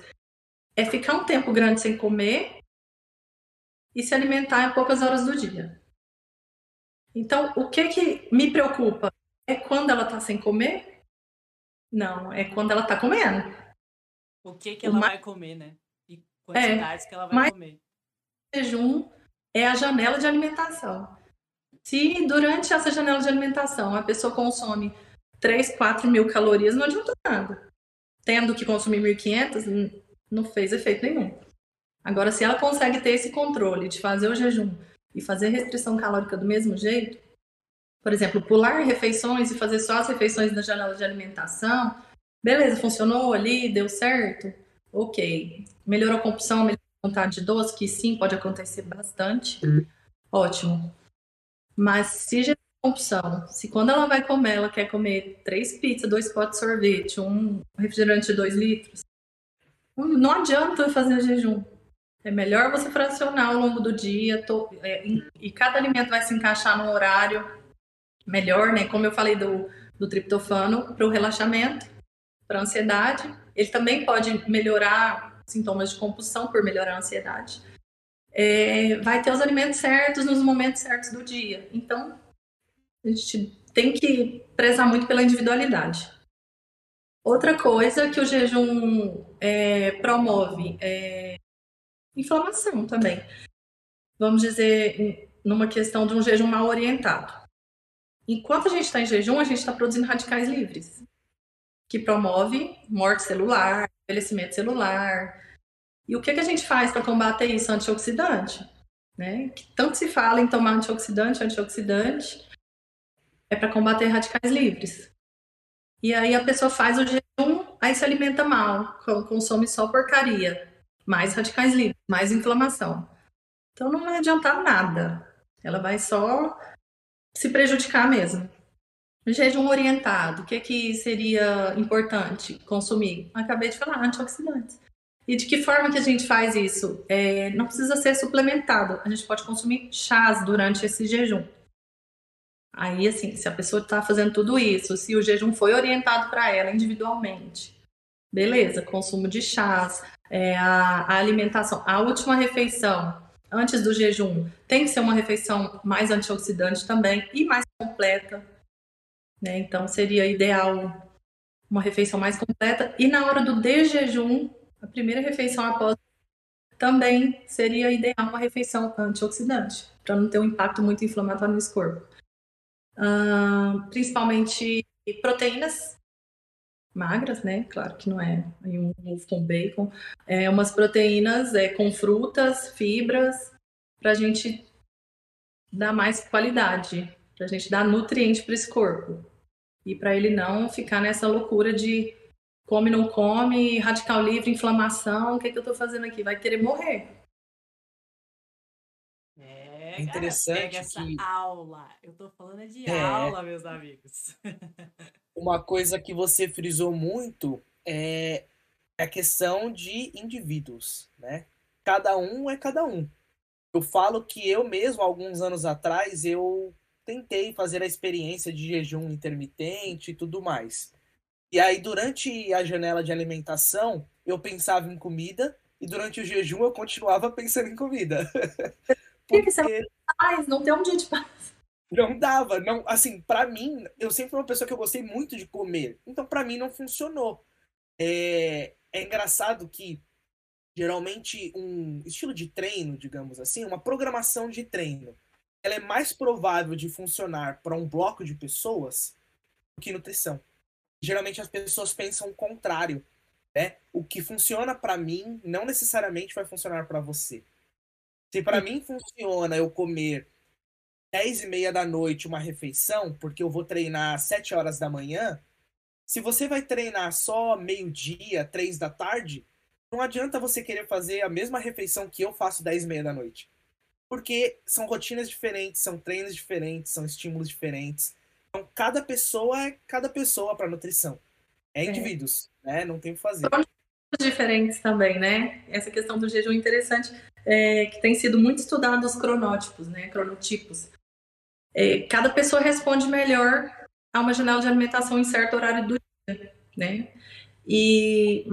é ficar um tempo grande sem comer e se alimentar em poucas horas do dia. Então, o que, que me preocupa? É quando ela está sem comer? Não, é quando ela está comendo. O que, que ela vai comer, né? E quantidades é, que ela vai comer. Jejum é a janela de alimentação. Se durante essa janela de alimentação a pessoa consome 3, 4 mil calorias, não adianta nada. Tendo que consumir 1.500, não fez efeito nenhum. Agora, se ela consegue ter esse controle de fazer o jejum e fazer restrição calórica do mesmo jeito, por exemplo, pular refeições e fazer só as refeições da janela de alimentação, beleza, funcionou ali, deu certo, ok. Melhorou a compulsão, melhorou a vontade de doce, que sim, pode acontecer bastante, uhum. ótimo. Mas se compulsão, se quando ela vai comer, ela quer comer três pizzas, dois potes de sorvete, um refrigerante de dois litros, não adianta fazer jejum. É melhor você fracionar ao longo do dia to, é, e cada alimento vai se encaixar no horário melhor, né? Como eu falei do, do triptofano para o relaxamento, para a ansiedade. Ele também pode melhorar sintomas de compulsão por melhorar a ansiedade. É, vai ter os alimentos certos nos momentos certos do dia. Então, a gente tem que prezar muito pela individualidade. Outra coisa que o jejum é, promove é inflamação também. Vamos dizer, numa questão de um jejum mal orientado. Enquanto a gente está em jejum, a gente está produzindo radicais livres, que promove morte celular, envelhecimento celular. E o que, que a gente faz para combater isso? Antioxidante. Né? Que tanto se fala em tomar antioxidante, antioxidante, é para combater radicais livres. E aí a pessoa faz o jejum, aí se alimenta mal, consome só porcaria mais radicais livres, mais inflamação. Então não vai adiantar nada. Ela vai só se prejudicar mesmo. Jejum orientado, o que, que seria importante consumir? Acabei de falar, antioxidantes. E de que forma que a gente faz isso? É, não precisa ser suplementado. A gente pode consumir chás durante esse jejum. Aí, assim, se a pessoa está fazendo tudo isso, se o jejum foi orientado para ela individualmente, beleza, consumo de chás, é, a, a alimentação, a última refeição antes do jejum tem que ser uma refeição mais antioxidante também e mais completa. Né? Então, seria ideal uma refeição mais completa. E na hora do desjejum, a primeira refeição após também seria ideal uma refeição antioxidante, para não ter um impacto muito inflamatório nesse corpo. Uh, principalmente proteínas magras, né? Claro que não é um ovo com bacon. É umas proteínas é, com frutas, fibras, para a gente dar mais qualidade, para a gente dar nutriente para esse corpo. E para ele não ficar nessa loucura de come, não come, radical livre, inflamação, o que, que eu estou fazendo aqui? Vai querer morrer. É, interessante pega que... essa aula. Eu tô falando de é. aula, meus amigos. Uma coisa que você frisou muito é a questão de indivíduos, né? Cada um é cada um. Eu falo que eu mesmo, alguns anos atrás, eu tentei fazer a experiência de jejum intermitente e tudo mais. E aí, durante a janela de alimentação, eu pensava em comida e durante o jejum eu continuava pensando em comida. Porque... Que você não faz, não tem um dia de paz. Não dava, não, assim, para mim, eu sempre fui uma pessoa que eu gostei muito de comer. Então, para mim não funcionou. É, é engraçado que geralmente um estilo de treino, digamos assim, uma programação de treino, ela é mais provável de funcionar para um bloco de pessoas do que nutrição. Geralmente as pessoas pensam o contrário, né? O que funciona para mim não necessariamente vai funcionar para você. Se para mim funciona eu comer 10 e meia da noite uma refeição, porque eu vou treinar às 7 horas da manhã, se você vai treinar só meio-dia, 3 da tarde, não adianta você querer fazer a mesma refeição que eu faço 10 e meia da noite. Porque são rotinas diferentes, são treinos diferentes, são estímulos diferentes. Então, cada pessoa é cada pessoa para nutrição. É indivíduos. né? Não tem o que fazer. diferentes também, né? Essa questão do jejum interessante é que tem sido muito estudado os cronótipos, né? Cronotipos. É, cada pessoa responde melhor a uma janela de alimentação em certo horário do dia, né? E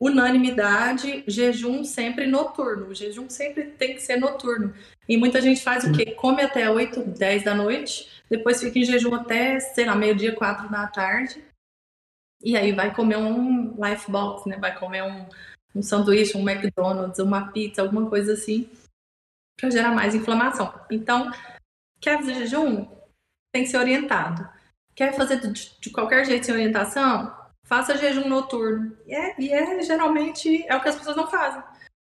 unanimidade, jejum sempre noturno. O jejum sempre tem que ser noturno. E muita gente faz o quê? Come até 8, 10 da noite, depois fica em jejum até, sei lá, meio-dia, 4 da tarde. E aí vai comer um life box, né? Vai comer um, um sanduíche, um McDonald's, uma pizza, alguma coisa assim, para gerar mais inflamação. Então, quer fazer jejum? Tem que ser orientado. Quer fazer de, de qualquer jeito sem orientação? Faça jejum noturno. E é, e é geralmente é o que as pessoas não fazem.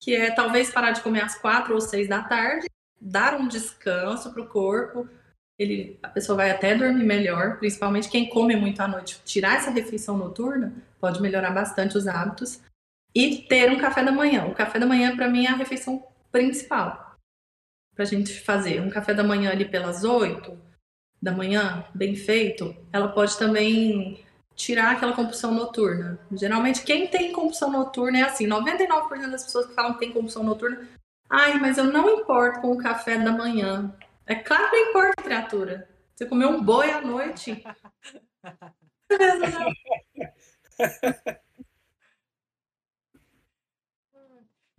Que é talvez parar de comer às quatro ou seis da tarde, dar um descanso para o corpo. Ele, a pessoa vai até dormir melhor, principalmente quem come muito à noite. Tirar essa refeição noturna pode melhorar bastante os hábitos. E ter um café da manhã. O café da manhã, para mim, é a refeição principal para a gente fazer. Um café da manhã ali pelas oito da manhã, bem feito, ela pode também tirar aquela compulsão noturna. Geralmente, quem tem compulsão noturna é assim: 99% das pessoas que falam que tem compulsão noturna, ai, mas eu não importo com o café da manhã. É claro que não importa, criatura. Você comeu um boi à noite.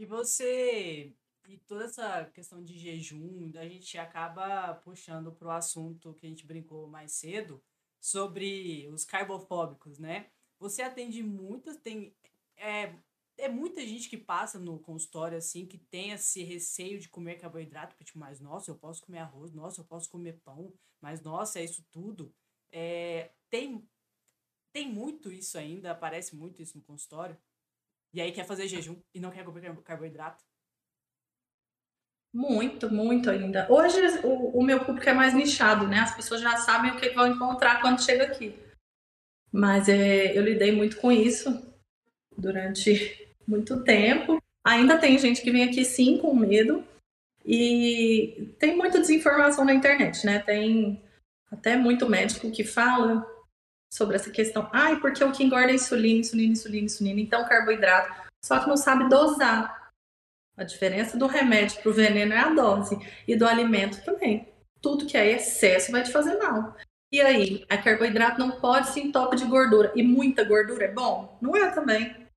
e você e toda essa questão de jejum, a gente acaba puxando para o assunto que a gente brincou mais cedo sobre os carbofóbicos, né? Você atende muitas, tem é, é muita gente que passa no consultório assim que tem esse receio de comer carboidrato, porque tipo, mas nossa, eu posso comer arroz, nossa, eu posso comer pão, mas nossa, é isso tudo. É, tem tem muito isso ainda, aparece muito isso no consultório. E aí quer fazer jejum e não quer comer carboidrato. Muito, muito ainda. Hoje o, o, meu público é mais nichado, né? As pessoas já sabem o que vão encontrar quando chega aqui. Mas é, eu lidei muito com isso durante muito tempo. Ainda tem gente que vem aqui sim com medo. E tem muita desinformação na internet, né? Tem até muito médico que fala sobre essa questão. Ai, porque o que engorda é insulina, insulina, insulina, insulina. Então carboidrato. Só que não sabe dosar. A diferença do remédio para o veneno é a dose e do alimento também. Tudo que é excesso vai te fazer mal. E aí, a carboidrato não pode ser entope de gordura. E muita gordura é bom? Não é também.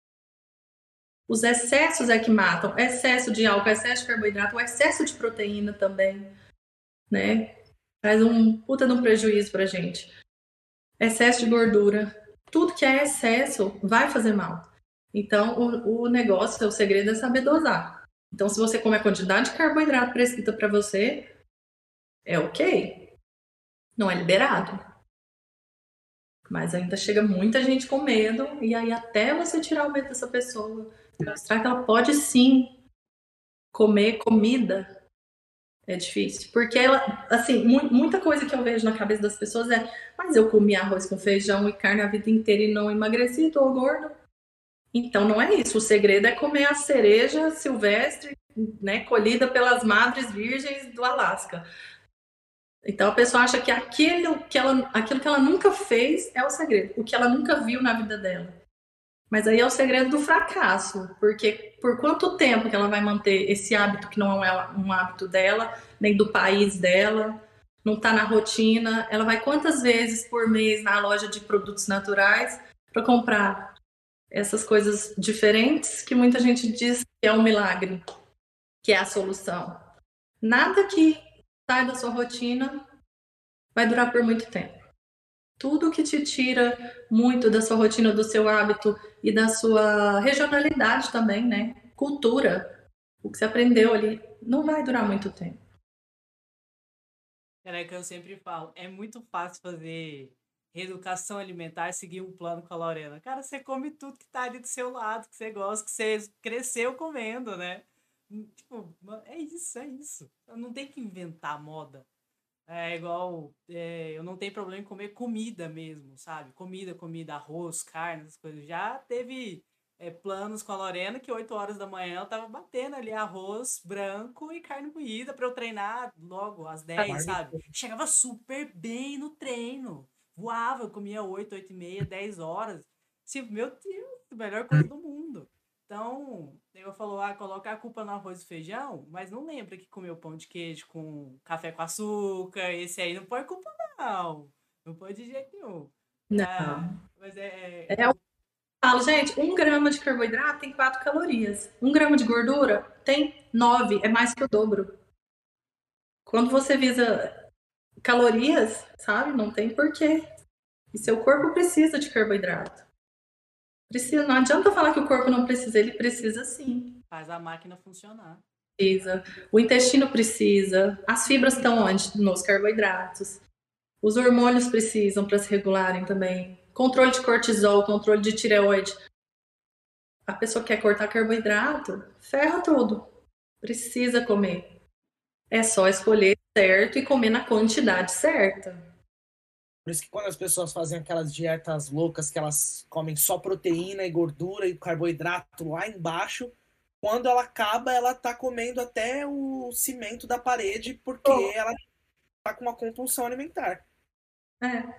Os excessos é que matam. Excesso de álcool, excesso de carboidrato, o excesso de proteína também, né? Faz um puta de um prejuízo pra gente. Excesso de gordura. Tudo que é excesso vai fazer mal. Então, o, o negócio, o segredo é saber dosar. Então, se você come a quantidade de carboidrato prescrita para você, é ok. Não é liberado. Mas ainda chega muita gente com medo, e aí até você tirar o medo dessa pessoa, mostrar que ela pode sim comer comida, é difícil. Porque ela, assim, muita coisa que eu vejo na cabeça das pessoas é: mas eu comi arroz com feijão e carne a vida inteira e não emagreci, tô gordo. Então não é isso. O segredo é comer a cereja silvestre, né, colhida pelas madres virgens do Alasca. Então a pessoa acha que aquilo que ela, aquilo que ela nunca fez é o segredo, o que ela nunca viu na vida dela. Mas aí é o segredo do fracasso, porque por quanto tempo que ela vai manter esse hábito que não é um hábito dela, nem do país dela, não está na rotina, ela vai quantas vezes por mês na loja de produtos naturais para comprar essas coisas diferentes que muita gente diz que é um milagre, que é a solução. Nada que sai da sua rotina vai durar por muito tempo. Tudo que te tira muito da sua rotina, do seu hábito e da sua regionalidade também, né? Cultura, o que você aprendeu ali, não vai durar muito tempo. É que eu sempre falo, é muito fácil fazer reeducação alimentar, seguir um plano com a Lorena. Cara, você come tudo que tá ali do seu lado, que você gosta, que você cresceu comendo, né? Tipo, é isso, é isso. Não tem que inventar moda. É igual, é, eu não tenho problema em comer comida mesmo, sabe? Comida, comida, arroz, carne, essas coisas. Já teve é, planos com a Lorena que 8 horas da manhã eu tava batendo ali arroz branco e carne moída para eu treinar logo às 10, sabe? Chegava super bem no treino voava, eu comia 8, 8 e meia, 10 horas. Tipo, meu Deus, melhor coisa do mundo. Então, eu falou, ah, coloca a culpa no arroz e feijão, mas não lembra que comeu pão de queijo com café com açúcar, esse aí não pode culpa não. Não pode de jeito nenhum. Não. Ah, mas é... É, eu falo, gente, um grama de carboidrato tem quatro calorias. Um grama de gordura tem nove, é mais que o dobro. Quando você visa calorias, sabe, não tem porquê. E seu corpo precisa de carboidrato. Precisa, não adianta falar que o corpo não precisa, ele precisa sim. Faz a máquina funcionar. Precisa. O intestino precisa. As fibras estão onde? Nos carboidratos. Os hormônios precisam para se regularem também. Controle de cortisol, controle de tireoide. A pessoa quer cortar carboidrato, ferra tudo. Precisa comer. É só escolher certo e comer na quantidade certa. Por isso que quando as pessoas fazem aquelas dietas loucas que elas comem só proteína e gordura e carboidrato lá embaixo, quando ela acaba, ela tá comendo até o cimento da parede porque Oh. ela tá com uma compulsão alimentar. É,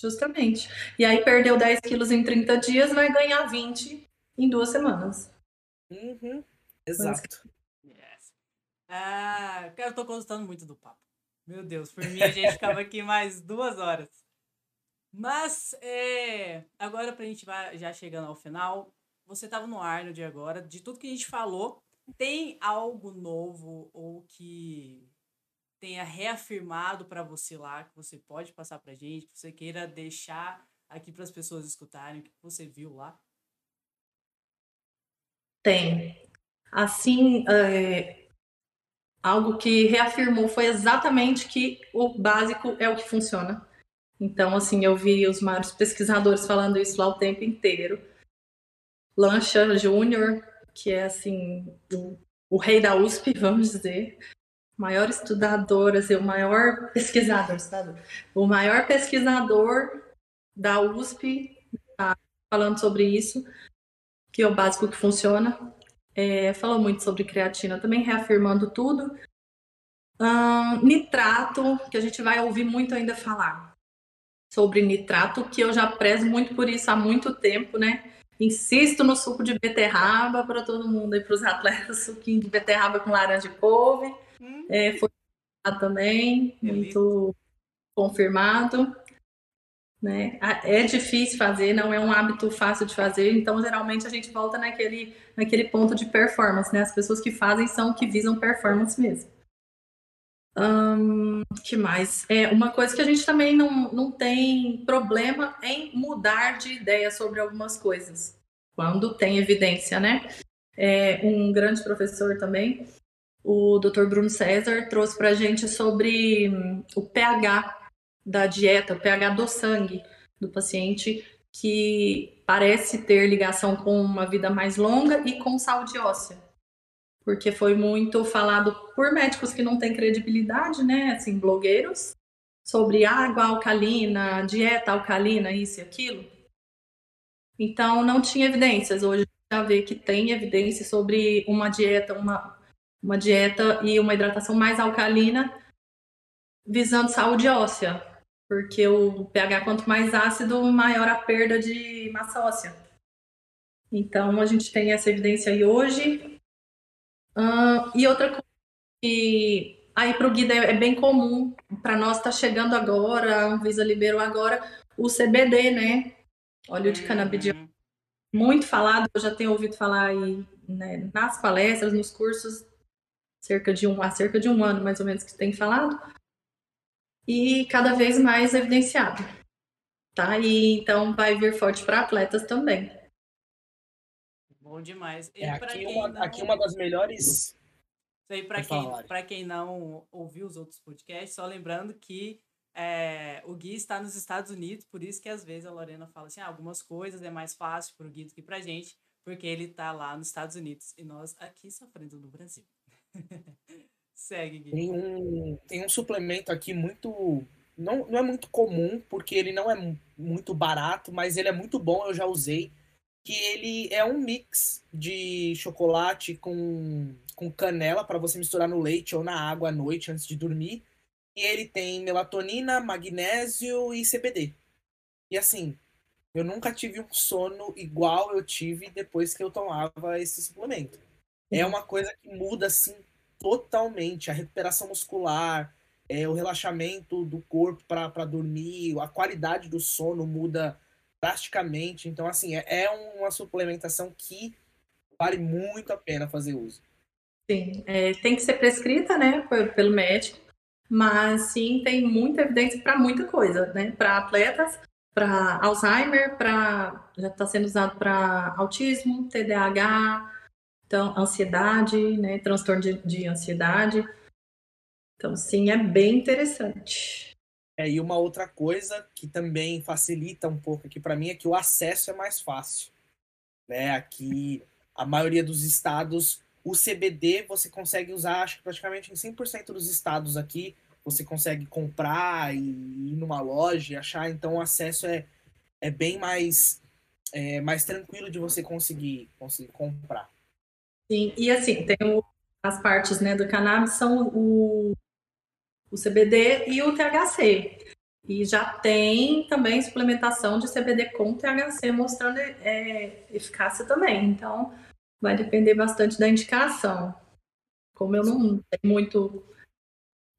justamente. E aí perdeu 10 quilos em 30 dias, vai ganhar 20 em duas semanas. Uhum, exato. Yes. Ah, eu tô gostando muito do papo. Meu Deus, por mim a gente ficava aqui mais duas horas. Mas, é, agora pra gente já chegando ao final, você tava no Arnold agora, de tudo que a gente falou, tem algo novo ou que tenha reafirmado pra você lá, que você pode passar pra gente, que você queira deixar aqui para as pessoas escutarem, o que você viu lá? Tem. Assim, é, algo que reafirmou foi exatamente que o básico é o que funciona. Então, assim, eu vi os maiores pesquisadores falando isso lá o tempo inteiro. Lancha Júnior, que é, assim, o, o rei da USP, vamos dizer, maior estudador, assim, o maior pesquisador? O maior pesquisador da USP tá falando sobre isso, que é o básico que funciona. É, falou muito sobre creatina também, reafirmando tudo. Ahn, nitrato, que a gente vai ouvir muito ainda falar sobre nitrato, que eu já prezo muito por isso há muito tempo, né? Insisto no suco de beterraba para todo mundo e para os atletas, suquinho de beterraba com laranja e couve. Hum, É, foi lá também, muito confirmado. Né? É difícil fazer, não é um hábito fácil de fazer, então geralmente a gente volta naquele, naquele ponto de performance, né? As pessoas que fazem são que visam performance mesmo. Ahn, que mais? É uma coisa que a gente também não, não tem problema em mudar de ideia sobre algumas coisas, quando tem evidência, né? É, um grande professor também, o Dr. Bruno César, trouxe para a gente sobre hum, o pH da dieta, o pH do sangue do paciente, que parece ter ligação com uma vida mais longa e com saúde óssea. Porque foi muito falado por médicos que não têm credibilidade, né? Assim, blogueiros, sobre água alcalina, dieta alcalina, isso e aquilo. Então, não tinha evidências. Hoje já vê que tem evidência sobre uma dieta, uma, uma dieta e uma hidratação mais alcalina, visando saúde óssea. Porque o pH quanto mais ácido, maior a perda de massa óssea. Então, a gente tem essa evidência aí hoje. Ahn, e outra coisa que aí para o Guida é é bem comum, para nós está chegando agora, a Anvisa liberou agora o CBD, né? Óleo de canabidiol Uhum. muito falado, eu já tenho ouvido falar aí né, nas palestras, nos cursos, cerca de um, há cerca de um ano mais ou menos que tem falado, e cada vez mais evidenciado. Tá? E então vai vir forte para atletas também. Bom demais. E É, aqui, quem uma, não- aqui uma das melhores. Isso aí, Pode quem, pra quem não ouviu os outros podcasts, só lembrando que é, o Gui está nos Estados Unidos, por isso que às vezes a Lorena fala assim, ah, algumas coisas é mais fácil pro Gui do que pra gente, porque ele tá lá nos Estados Unidos e nós aqui sofrendo no Brasil. Segue, Gui. Tem um, tem um suplemento aqui muito. Não, não é muito comum, porque ele não é mu- muito barato, mas ele é muito bom, eu já usei. Que ele é um mix de chocolate com, com canela para você misturar no leite ou na água à noite antes de dormir. E ele tem melatonina, magnésio e CBD. E assim, eu nunca tive um sono igual eu tive depois que eu tomava esse suplemento. É uma coisa que muda assim totalmente a recuperação muscular, é, o relaxamento do corpo para dormir, a qualidade do sono muda drasticamente. Então, assim, é, é uma suplementação que vale muito a pena fazer uso. Sim, é, tem que ser prescrita, né, pelo médico, mas sim tem muita evidência para muita coisa, né, para atletas, para Alzheimer, para já está sendo usado para autismo, TDAH, então ansiedade, né, transtorno de, de ansiedade. Então, sim, é bem interessante. É, e uma outra coisa que também facilita um pouco aqui para mim é que o acesso é mais fácil. Né? Aqui, a maioria dos estados, o CBD você consegue usar, acho que praticamente em 100% dos estados aqui, você consegue comprar e ir numa loja e achar, então o acesso é, é bem mais, é, mais tranquilo de você conseguir, conseguir comprar. Sim, e assim, tem o, as partes né, do cannabis são o, o CBD e o THC. E já tem também suplementação de CBD com THC mostrando é, eficácia também. Então, vai depender bastante da indicação. Como eu não tenho muito,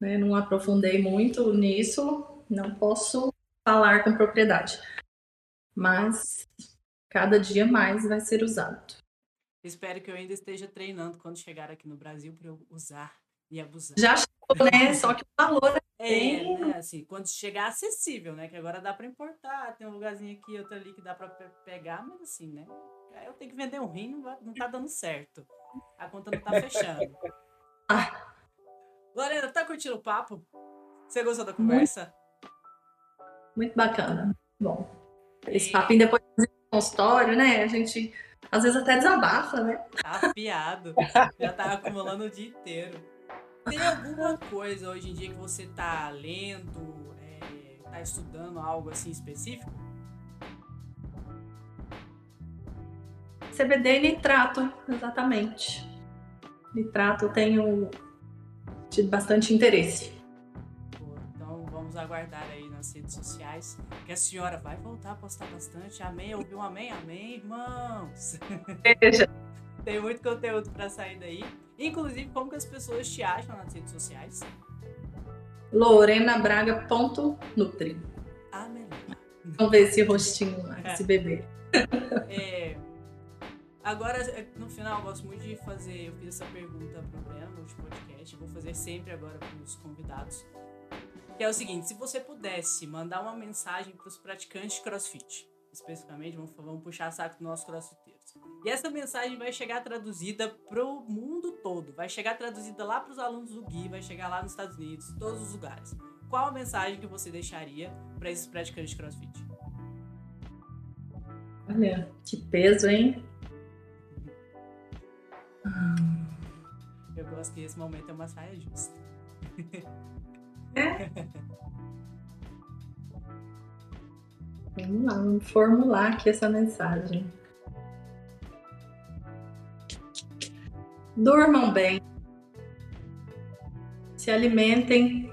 né, não aprofundei muito nisso, não posso falar com propriedade. Mas cada dia mais vai ser usado. Espero que eu ainda esteja treinando quando chegar aqui no Brasil para eu usar e abusar. Já chegou, né? Só que o valor é, é né? assim, quando chegar acessível, né? Que agora dá para importar, tem um lugarzinho aqui, outro ali que dá para pegar, mas assim, né? eu tenho que vender um rim, não, não tá dando certo. A conta não tá fechando. Ah. Lorena, tá curtindo o papo? Você gostou da conversa? Muito, muito bacana. Bom, esse e... papinho depois do consultório, né? A gente às vezes até desabafa, né? Tá afiado. Já tá acumulando o dia inteiro. Tem alguma coisa hoje em dia que você tá lendo, é, tá estudando algo assim específico? CBD e nitrato, exatamente. Nitrato eu tenho tido bastante interesse. então vamos aguardar aí nas redes sociais que a senhora vai voltar a postar bastante. Amém? Ouviu um amém? Amém, irmãos? Veja. Tem muito conteúdo para sair daí. Inclusive, como que as pessoas te acham nas redes sociais? lorenabraga.nutri. Amém. Vamos ver esse rostinho lá, esse bebê. É, Agora, é, no final, eu gosto muito de fazer. Eu fiz essa pergunta pro Breno no último podcast. Vou fazer sempre agora para os convidados. Que é o seguinte: se você pudesse mandar uma mensagem para os praticantes de crossfit, especificamente, vamos, vamos puxar saco dos nossos crossfiteiros. E essa mensagem vai chegar traduzida pro mundo todo. Vai chegar traduzida lá para os alunos do Gui, vai chegar lá nos Estados Unidos, todos os lugares. Qual a mensagem que você deixaria para esses praticantes de crossfit? Olha, que peso, hein? Eu gosto que esse momento é uma saia justa. É. Vamos lá, vamos formular aqui essa mensagem. Durmam bem. Se alimentem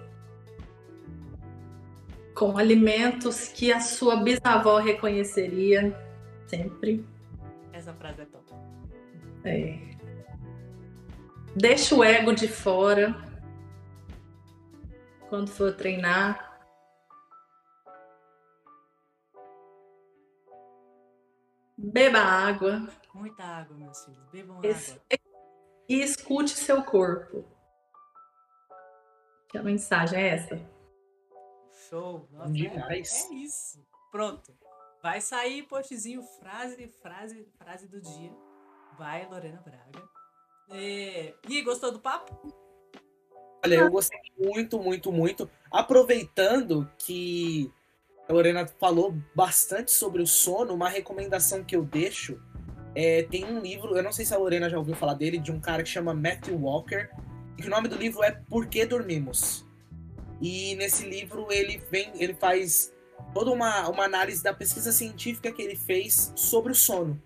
com alimentos que a sua bisavó reconheceria sempre. Essa frase é top. É. Deixa o ego de fora quando for treinar. Beba água. Muita água, meus filhos. Bebam água. E escute seu corpo. Que a mensagem é essa. Show. Nossa. É, é isso. Pronto. Vai sair postzinho, frase, frase, frase do dia. Vai, Lorena Braga. É... E gostou do papo? Olha, eu gostei muito, muito, muito. Aproveitando que a Lorena falou bastante sobre o sono, uma recomendação que eu deixo é, tem um livro, eu não sei se a Lorena já ouviu falar dele, de um cara que chama Matthew Walker, e o nome do livro é Por que Dormimos? E nesse livro ele vem, ele faz toda uma, uma análise da pesquisa científica que ele fez sobre o sono.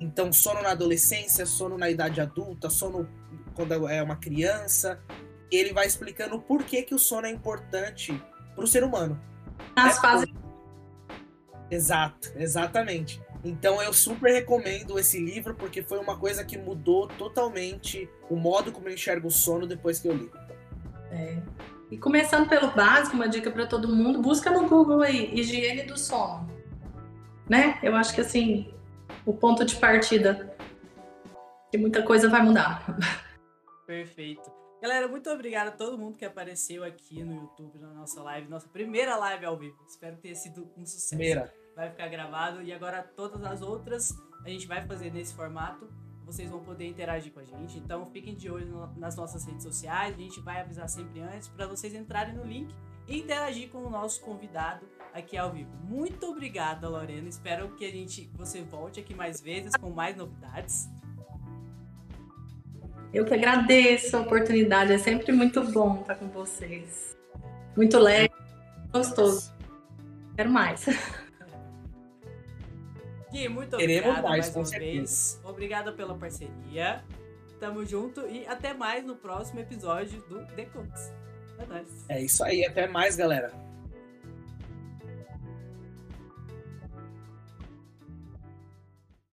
Então, sono na adolescência, sono na idade adulta, sono quando é uma criança. Ele vai explicando por que, que o sono é importante para o ser humano. Nas é fases. Exato, exatamente. Então eu super recomendo esse livro porque foi uma coisa que mudou totalmente o modo como eu enxergo o sono depois que eu li. É. E começando pelo básico, uma dica para todo mundo, busca no Google aí, higiene do sono. Né? Eu acho que assim, o ponto de partida que muita coisa vai mudar. Perfeito. Galera, muito obrigado a todo mundo que apareceu aqui no YouTube na nossa live, nossa primeira live ao vivo. Espero que tenha sido um sucesso. Primeira. Vai ficar gravado e agora todas as outras a gente vai fazer nesse formato. Vocês vão poder interagir com a gente. Então fiquem de olho nas nossas redes sociais. A gente vai avisar sempre antes para vocês entrarem no link e interagir com o nosso convidado aqui ao vivo. Muito obrigada, Lorena. Espero que a gente você volte aqui mais vezes com mais novidades. Eu que agradeço a oportunidade, é sempre muito bom estar com vocês. Muito leve, gostoso. Quero mais. Gui, muito obrigado mais, mais uma certeza. vez. Obrigada pela parceria. Tamo junto e até mais no próximo episódio do The Cooks. É nóis. É isso aí, até mais, galera.